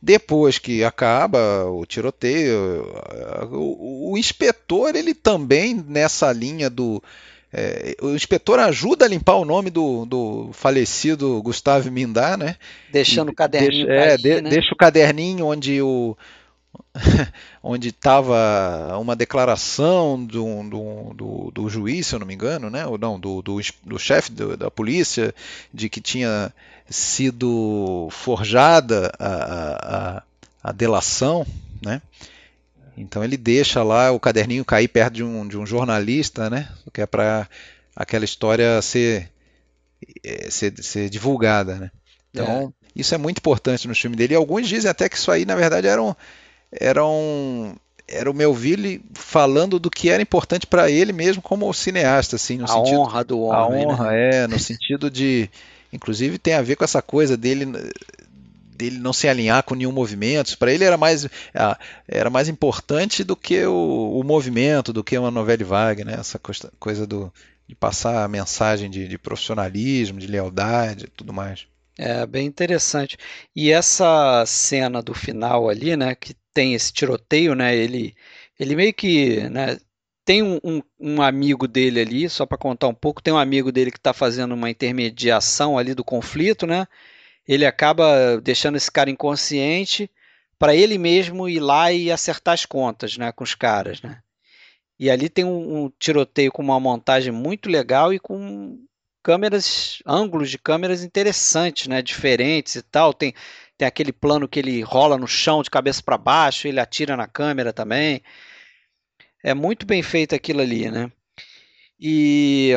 depois que acaba o tiroteio, o, o inspetor ele também nessa linha do é, o inspetor ajuda a limpar o nome do, do falecido Gustavo Mindar, né?
Deixando o caderninho.
Deixa, é, de, né? deixa o caderninho onde o, onde estava uma declaração do, do, do, do, juiz, se eu não me engano, né? ou não, do, do, do chefe da polícia, de que tinha sido forjada a, a, a delação, né? Então ele deixa lá o caderninho cair perto de um, de um jornalista, né? Que é para aquela história ser, é, ser, ser divulgada, né? Então é. isso é muito importante no filme dele. E alguns dizem até que isso aí na verdade era um, era um era o Melville falando do que era importante para ele mesmo como cineasta, assim, no
a
sentido
honra do homem,
a honra
né?
é no sentido de, inclusive tem a ver com essa coisa dele dele não se alinhar com nenhum movimento. Para ele era mais era mais importante do que o, o movimento, do que uma novela vaga, né? Essa coisa do de passar a mensagem de, de profissionalismo, de lealdade, tudo mais.
É bem interessante. E essa cena do final ali, né, que tem esse tiroteio, né? Ele, ele meio que, né, tem um, um, um amigo dele ali, só para contar um pouco, tem um amigo dele que está fazendo uma intermediação ali do conflito, né? Ele acaba deixando esse cara inconsciente para ele mesmo ir lá e acertar as contas, né, com os caras, né? E ali tem um, um tiroteio com uma montagem muito legal e com câmeras, ângulos de câmeras interessantes, né, diferentes e tal. Tem tem aquele plano que ele rola no chão de cabeça para baixo, ele atira na câmera também. É muito bem feito aquilo ali, né? E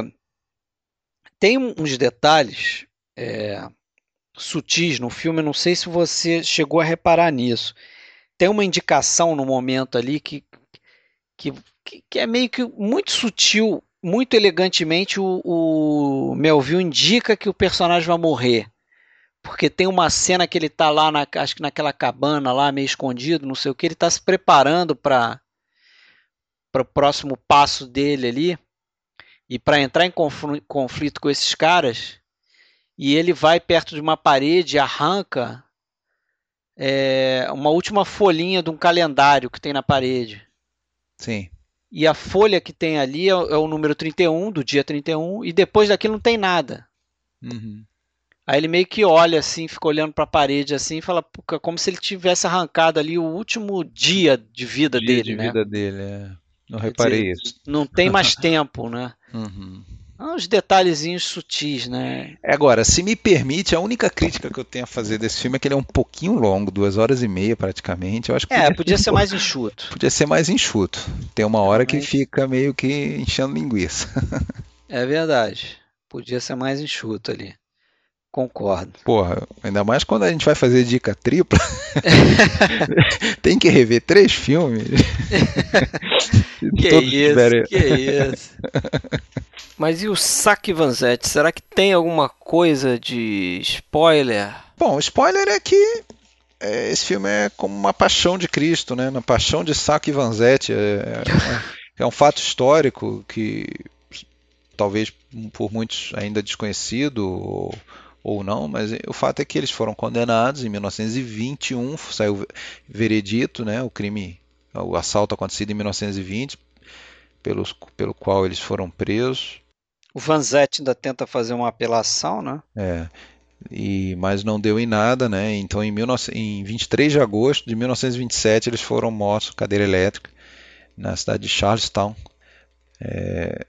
tem uns detalhes é, sutis no filme, não sei se você chegou a reparar nisso. Tem uma indicação no momento ali que, que, que é meio que muito sutil, muito elegantemente o, o Melville indica que o personagem vai morrer. Porque tem uma cena que ele tá lá, na, acho que naquela cabana lá, meio escondido, não sei o que, ele tá se preparando para o próximo passo dele ali e para entrar em conflito com esses caras. E ele vai perto de uma parede, arranca é, uma última folhinha de um calendário que tem na parede.
Sim.
E a folha que tem ali é, é o número 31, do dia 31, e depois daquilo não tem nada.
Uhum.
Aí ele meio que olha assim, fica olhando para a parede assim, e fala como se ele tivesse arrancado ali o último dia de vida
dia
dele,
de
né?
vida dele, é. Não reparei
dizer,
isso.
Não tem mais tempo, né?
Uhum.
Uns detalhezinhos sutis, né?
Agora, se me permite, a única crítica que eu tenho a fazer desse filme é que ele é um pouquinho longo, duas horas e meia praticamente. Eu acho que
é, podia ser mais enxuto.
Podia ser mais enxuto. Tem uma hora que fica meio que enchendo linguiça.
É verdade. Podia ser mais enxuto ali. Concordo.
Porra, ainda mais quando a gente vai fazer dica tripla. Tem que rever três filmes.
que
Todos
isso,
tiverem-
que isso. Mas e o Saque Vanzetti? Será que tem alguma coisa de spoiler?
Bom, spoiler é que é, esse filme é como uma paixão de Cristo, né? Na paixão de Sacco e Vanzetti. É, é uma- é um fato histórico que talvez por muitos ainda desconhecido ou, ou não, mas o fato é que eles foram condenados em 1921, saiu veredito, né? O crime, o assalto acontecido em 1920, pelos, pelo qual eles foram presos.
O Vanzetti ainda tenta fazer uma apelação, né?
É, e, mas não deu em nada, né? Então, em, 19, em 23 de agosto de 1927, eles foram mortos cadeira elétrica na cidade de Charlestown. É,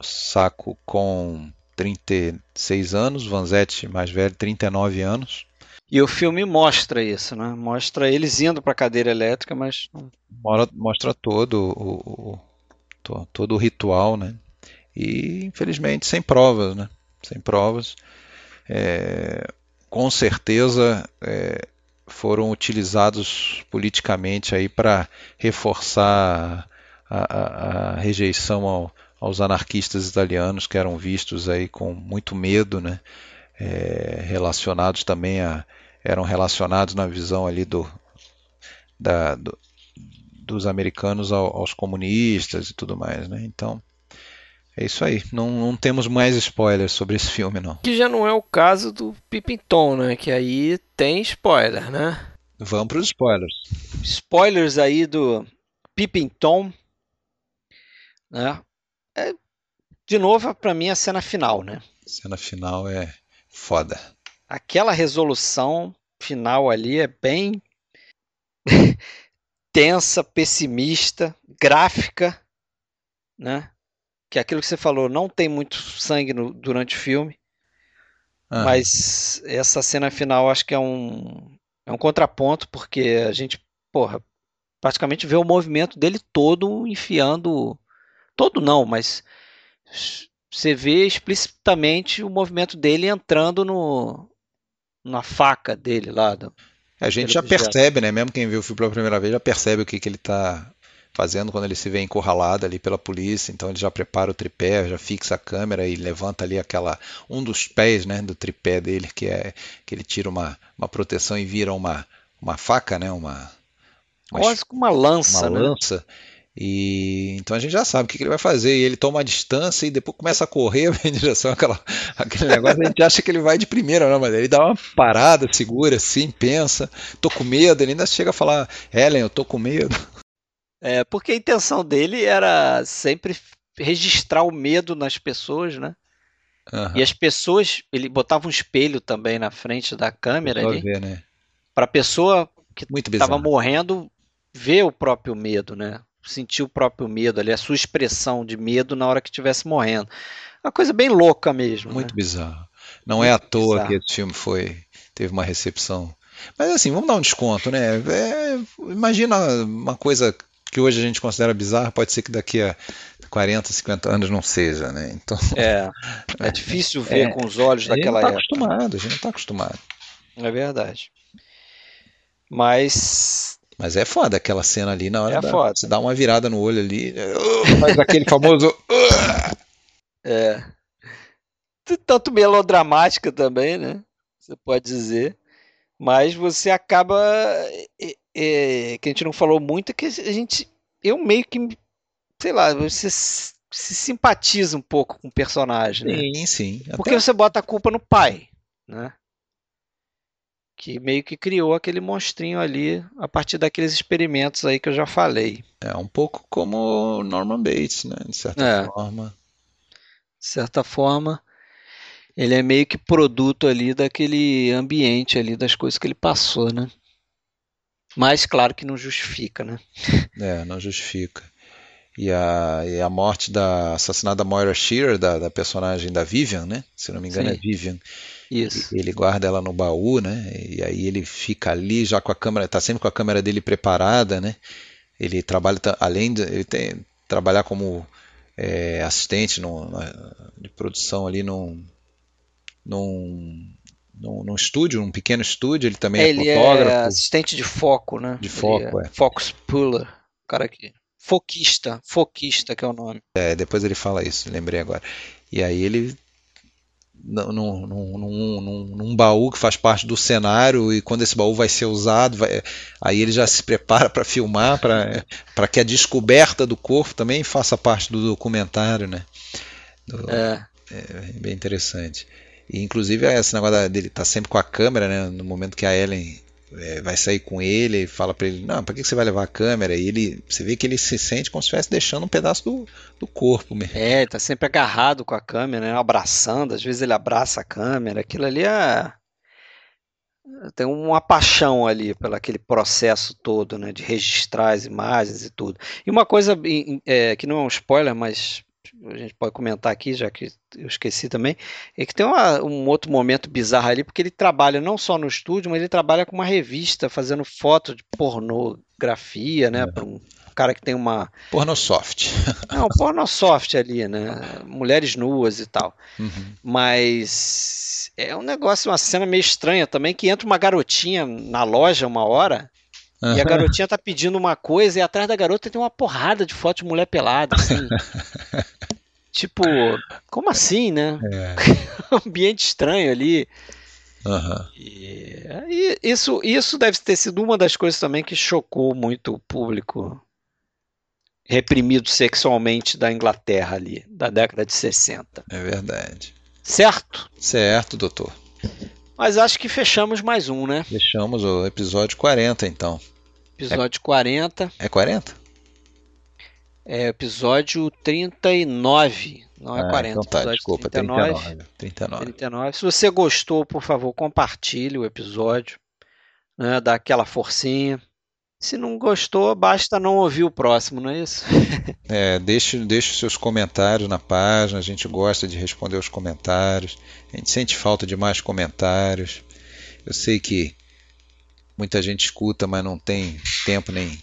Saco com 36 anos, Vanzetti mais velho, 39 anos.
E o filme mostra isso, né? Mostra eles indo para a cadeira elétrica, mas
Mostra todo o, o- to- todo o ritual, né? E infelizmente sem provas, né? Sem provas. É, com certeza é, foram utilizados politicamente aí para reforçar a, a- a rejeição ao- aos anarquistas italianos que eram vistos aí com muito medo, né? É, relacionados também a eram relacionados na visão ali do, da, do- dos americanos ao- aos comunistas e tudo mais, né? Então é isso aí. Não, não temos mais spoilers sobre esse filme, não.
Que já não é o caso do Pippin Tom, né? Que aí tem spoiler, né?
Vamos para os spoilers.
spoilers aí do Pippin Tom, né? De novo, para mim, a cena final, né?
Cena final é foda.
Aquela resolução final ali é bem tensa, pessimista, gráfica, né? Que é aquilo que você falou, não tem muito sangue no- durante o filme,
Ah,
mas essa cena final acho que é um, é um contraponto, porque a gente, porra, praticamente vê o movimento dele todo enfiando. Todo não, mas você vê explicitamente o movimento dele entrando no, na faca dele lá. do-
a gente já
objeto.
percebe, né? Mesmo quem viu o filme pela primeira vez já percebe o que, que ele está fazendo quando ele se vê encurralado ali pela polícia. Então ele já prepara o tripé, já fixa a câmera e levanta ali aquela um dos pés, né, do tripé dele que é que ele tira uma, uma proteção e vira uma uma faca, né? Uma uma
Quase com uma lança,
uma
né?
lança. E então a gente já sabe o que, que ele vai fazer. E ele toma a distância e depois começa a correr em direção àquela, àquele negócio. A gente acha que ele vai de primeira, não, mas ele dá uma parada, segura assim, pensa, tô com medo. Ele ainda chega a falar, Ellen, eu tô com medo.
É, porque a intenção dele era sempre registrar o medo nas pessoas, né?
Aham,
E as pessoas, ele botava um espelho também na frente da câmera ali,
ver, né?
para a pessoa que
Muito
estava morrendo ver o próprio medo, né? Sentir o próprio medo ali, a sua expressão de medo na hora que estivesse morrendo. Uma coisa bem louca mesmo.
Muito
né?
bizarro. Não é à
Muito
toa
bizarro.
que esse filme foi teve uma recepção. Mas assim, vamos dar um desconto, né? É, imagina uma coisa que hoje a gente considera bizarro, pode ser que daqui a 40, 50 anos não seja, né? Então,
é, é difícil ver é, com os olhos daquela época.
A gente não está acostumado, a gente não está acostumado.
É verdade. Mas.
Mas é foda aquela cena ali na hora.
É
da,
foda.
Você dá uma virada no olho ali, uh, faz aquele famoso.
É. Tanto melodramática também, né? Você pode dizer. Mas você acaba. É, que a gente não falou muito, é que a gente. Eu meio que. Sei lá, você se simpatiza um pouco com o personagem. Né?
Sim, sim.
Porque você bota a culpa no pai, né? Que meio que criou aquele monstrinho ali a partir daqueles experimentos aí que eu já falei.
É um pouco como Norman Bates, né? De certa é. forma.
De certa forma, ele é meio que produto ali daquele ambiente ali, das coisas que ele passou, né? Mas claro que não justifica, né?
É, não justifica. E a, e a morte da assassinada Moira Shearer, da, da personagem da Vivian, né? Se não me engano Sim. é Vivian
isso.
Ele guarda ela no baú, né? E aí ele fica ali já com a câmera, tá sempre com a câmera dele preparada, né? Ele trabalha além de ele tem trabalhar como é, assistente no, na, de produção ali num, num, num, num, estúdio, um pequeno estúdio. Ele também é,
ele
é fotógrafo.
É assistente de foco, né?
De foco, é, é.
Focus puller, cara aqui. Foquista, foquista que é o nome.
É, depois ele fala isso, lembrei agora. E aí ele num, num, num, num, baú que faz parte do cenário e quando esse baú vai ser usado, vai, aí ele já se prepara para filmar, para que a descoberta do corpo também faça parte do documentário, né? Do,
é.
é. bem interessante. E inclusive esse negócio dele tá sempre com a câmera, né? No momento que a Ellen é, vai sair com ele e fala para ele, não, para que você vai levar a câmera? E ele, você vê que ele se sente como se estivesse deixando um pedaço do, do corpo mesmo.
É, ele tá sempre agarrado com a câmera, né? abraçando, às vezes ele abraça a câmera, aquilo ali é... Tem uma paixão ali pelo aquele processo todo, né, de registrar as imagens e tudo. E uma coisa é, que não é um spoiler, mas a gente pode comentar aqui, já que eu esqueci também, é que tem uma, um outro momento bizarro ali, porque ele trabalha não só no estúdio, mas ele trabalha com uma revista fazendo foto de pornografia, né? Para um cara que tem uma.
Pornosoft.
Não, pornosoft ali, né? Mulheres nuas e tal.
Uhum.
Mas é um negócio, uma cena meio estranha também, que entra uma garotinha na loja uma hora. E a garotinha tá pedindo uma coisa e atrás da garota tem uma porrada de foto de mulher pelada, assim. tipo, como assim, né?
É.
ambiente estranho ali.
Uhum.
E, e, isso, isso deve ter sido uma das coisas também que chocou muito o público reprimido sexualmente da Inglaterra ali, da década de 60.
É verdade.
Certo?
Certo, doutor.
Mas acho que fechamos mais um, né?
Fechamos o episódio 40, então.
Episódio é... 40.
É 40?
É episódio 39. Não é ah, 40.
Então tá, desculpa, 39, 39, 39.
39. Se você gostou, por favor, compartilhe o episódio. Né, dá aquela forcinha. Se não gostou, basta não ouvir o próximo, não é isso?
é, deixe, deixe seus comentários na página, a gente gosta de responder os comentários, a gente sente falta de mais comentários. Eu sei que muita gente escuta, mas não tem tempo nem,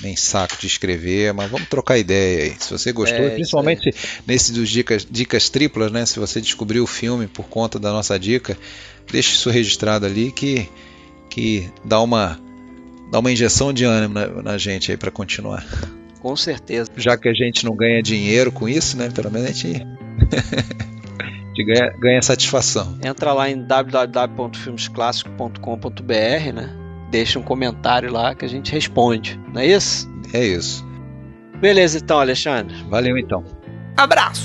nem saco de escrever, mas vamos trocar ideia aí. Se você gostou, é, principalmente nesse dos dicas, dicas triplas, né? Se você descobriu o filme por conta da nossa dica, deixe isso registrado ali que, que dá uma dá uma injeção de ânimo na, na gente aí para continuar.
Com certeza.
Já que a gente não ganha dinheiro com isso, né? Pelo menos a gente, a gente ganha, ganha satisfação.
Entra lá em www.filmesclassicos.com.br, né? Deixa um comentário lá que a gente responde, não é isso?
É isso.
Beleza então, Alexandre.
Valeu então.
Abraço.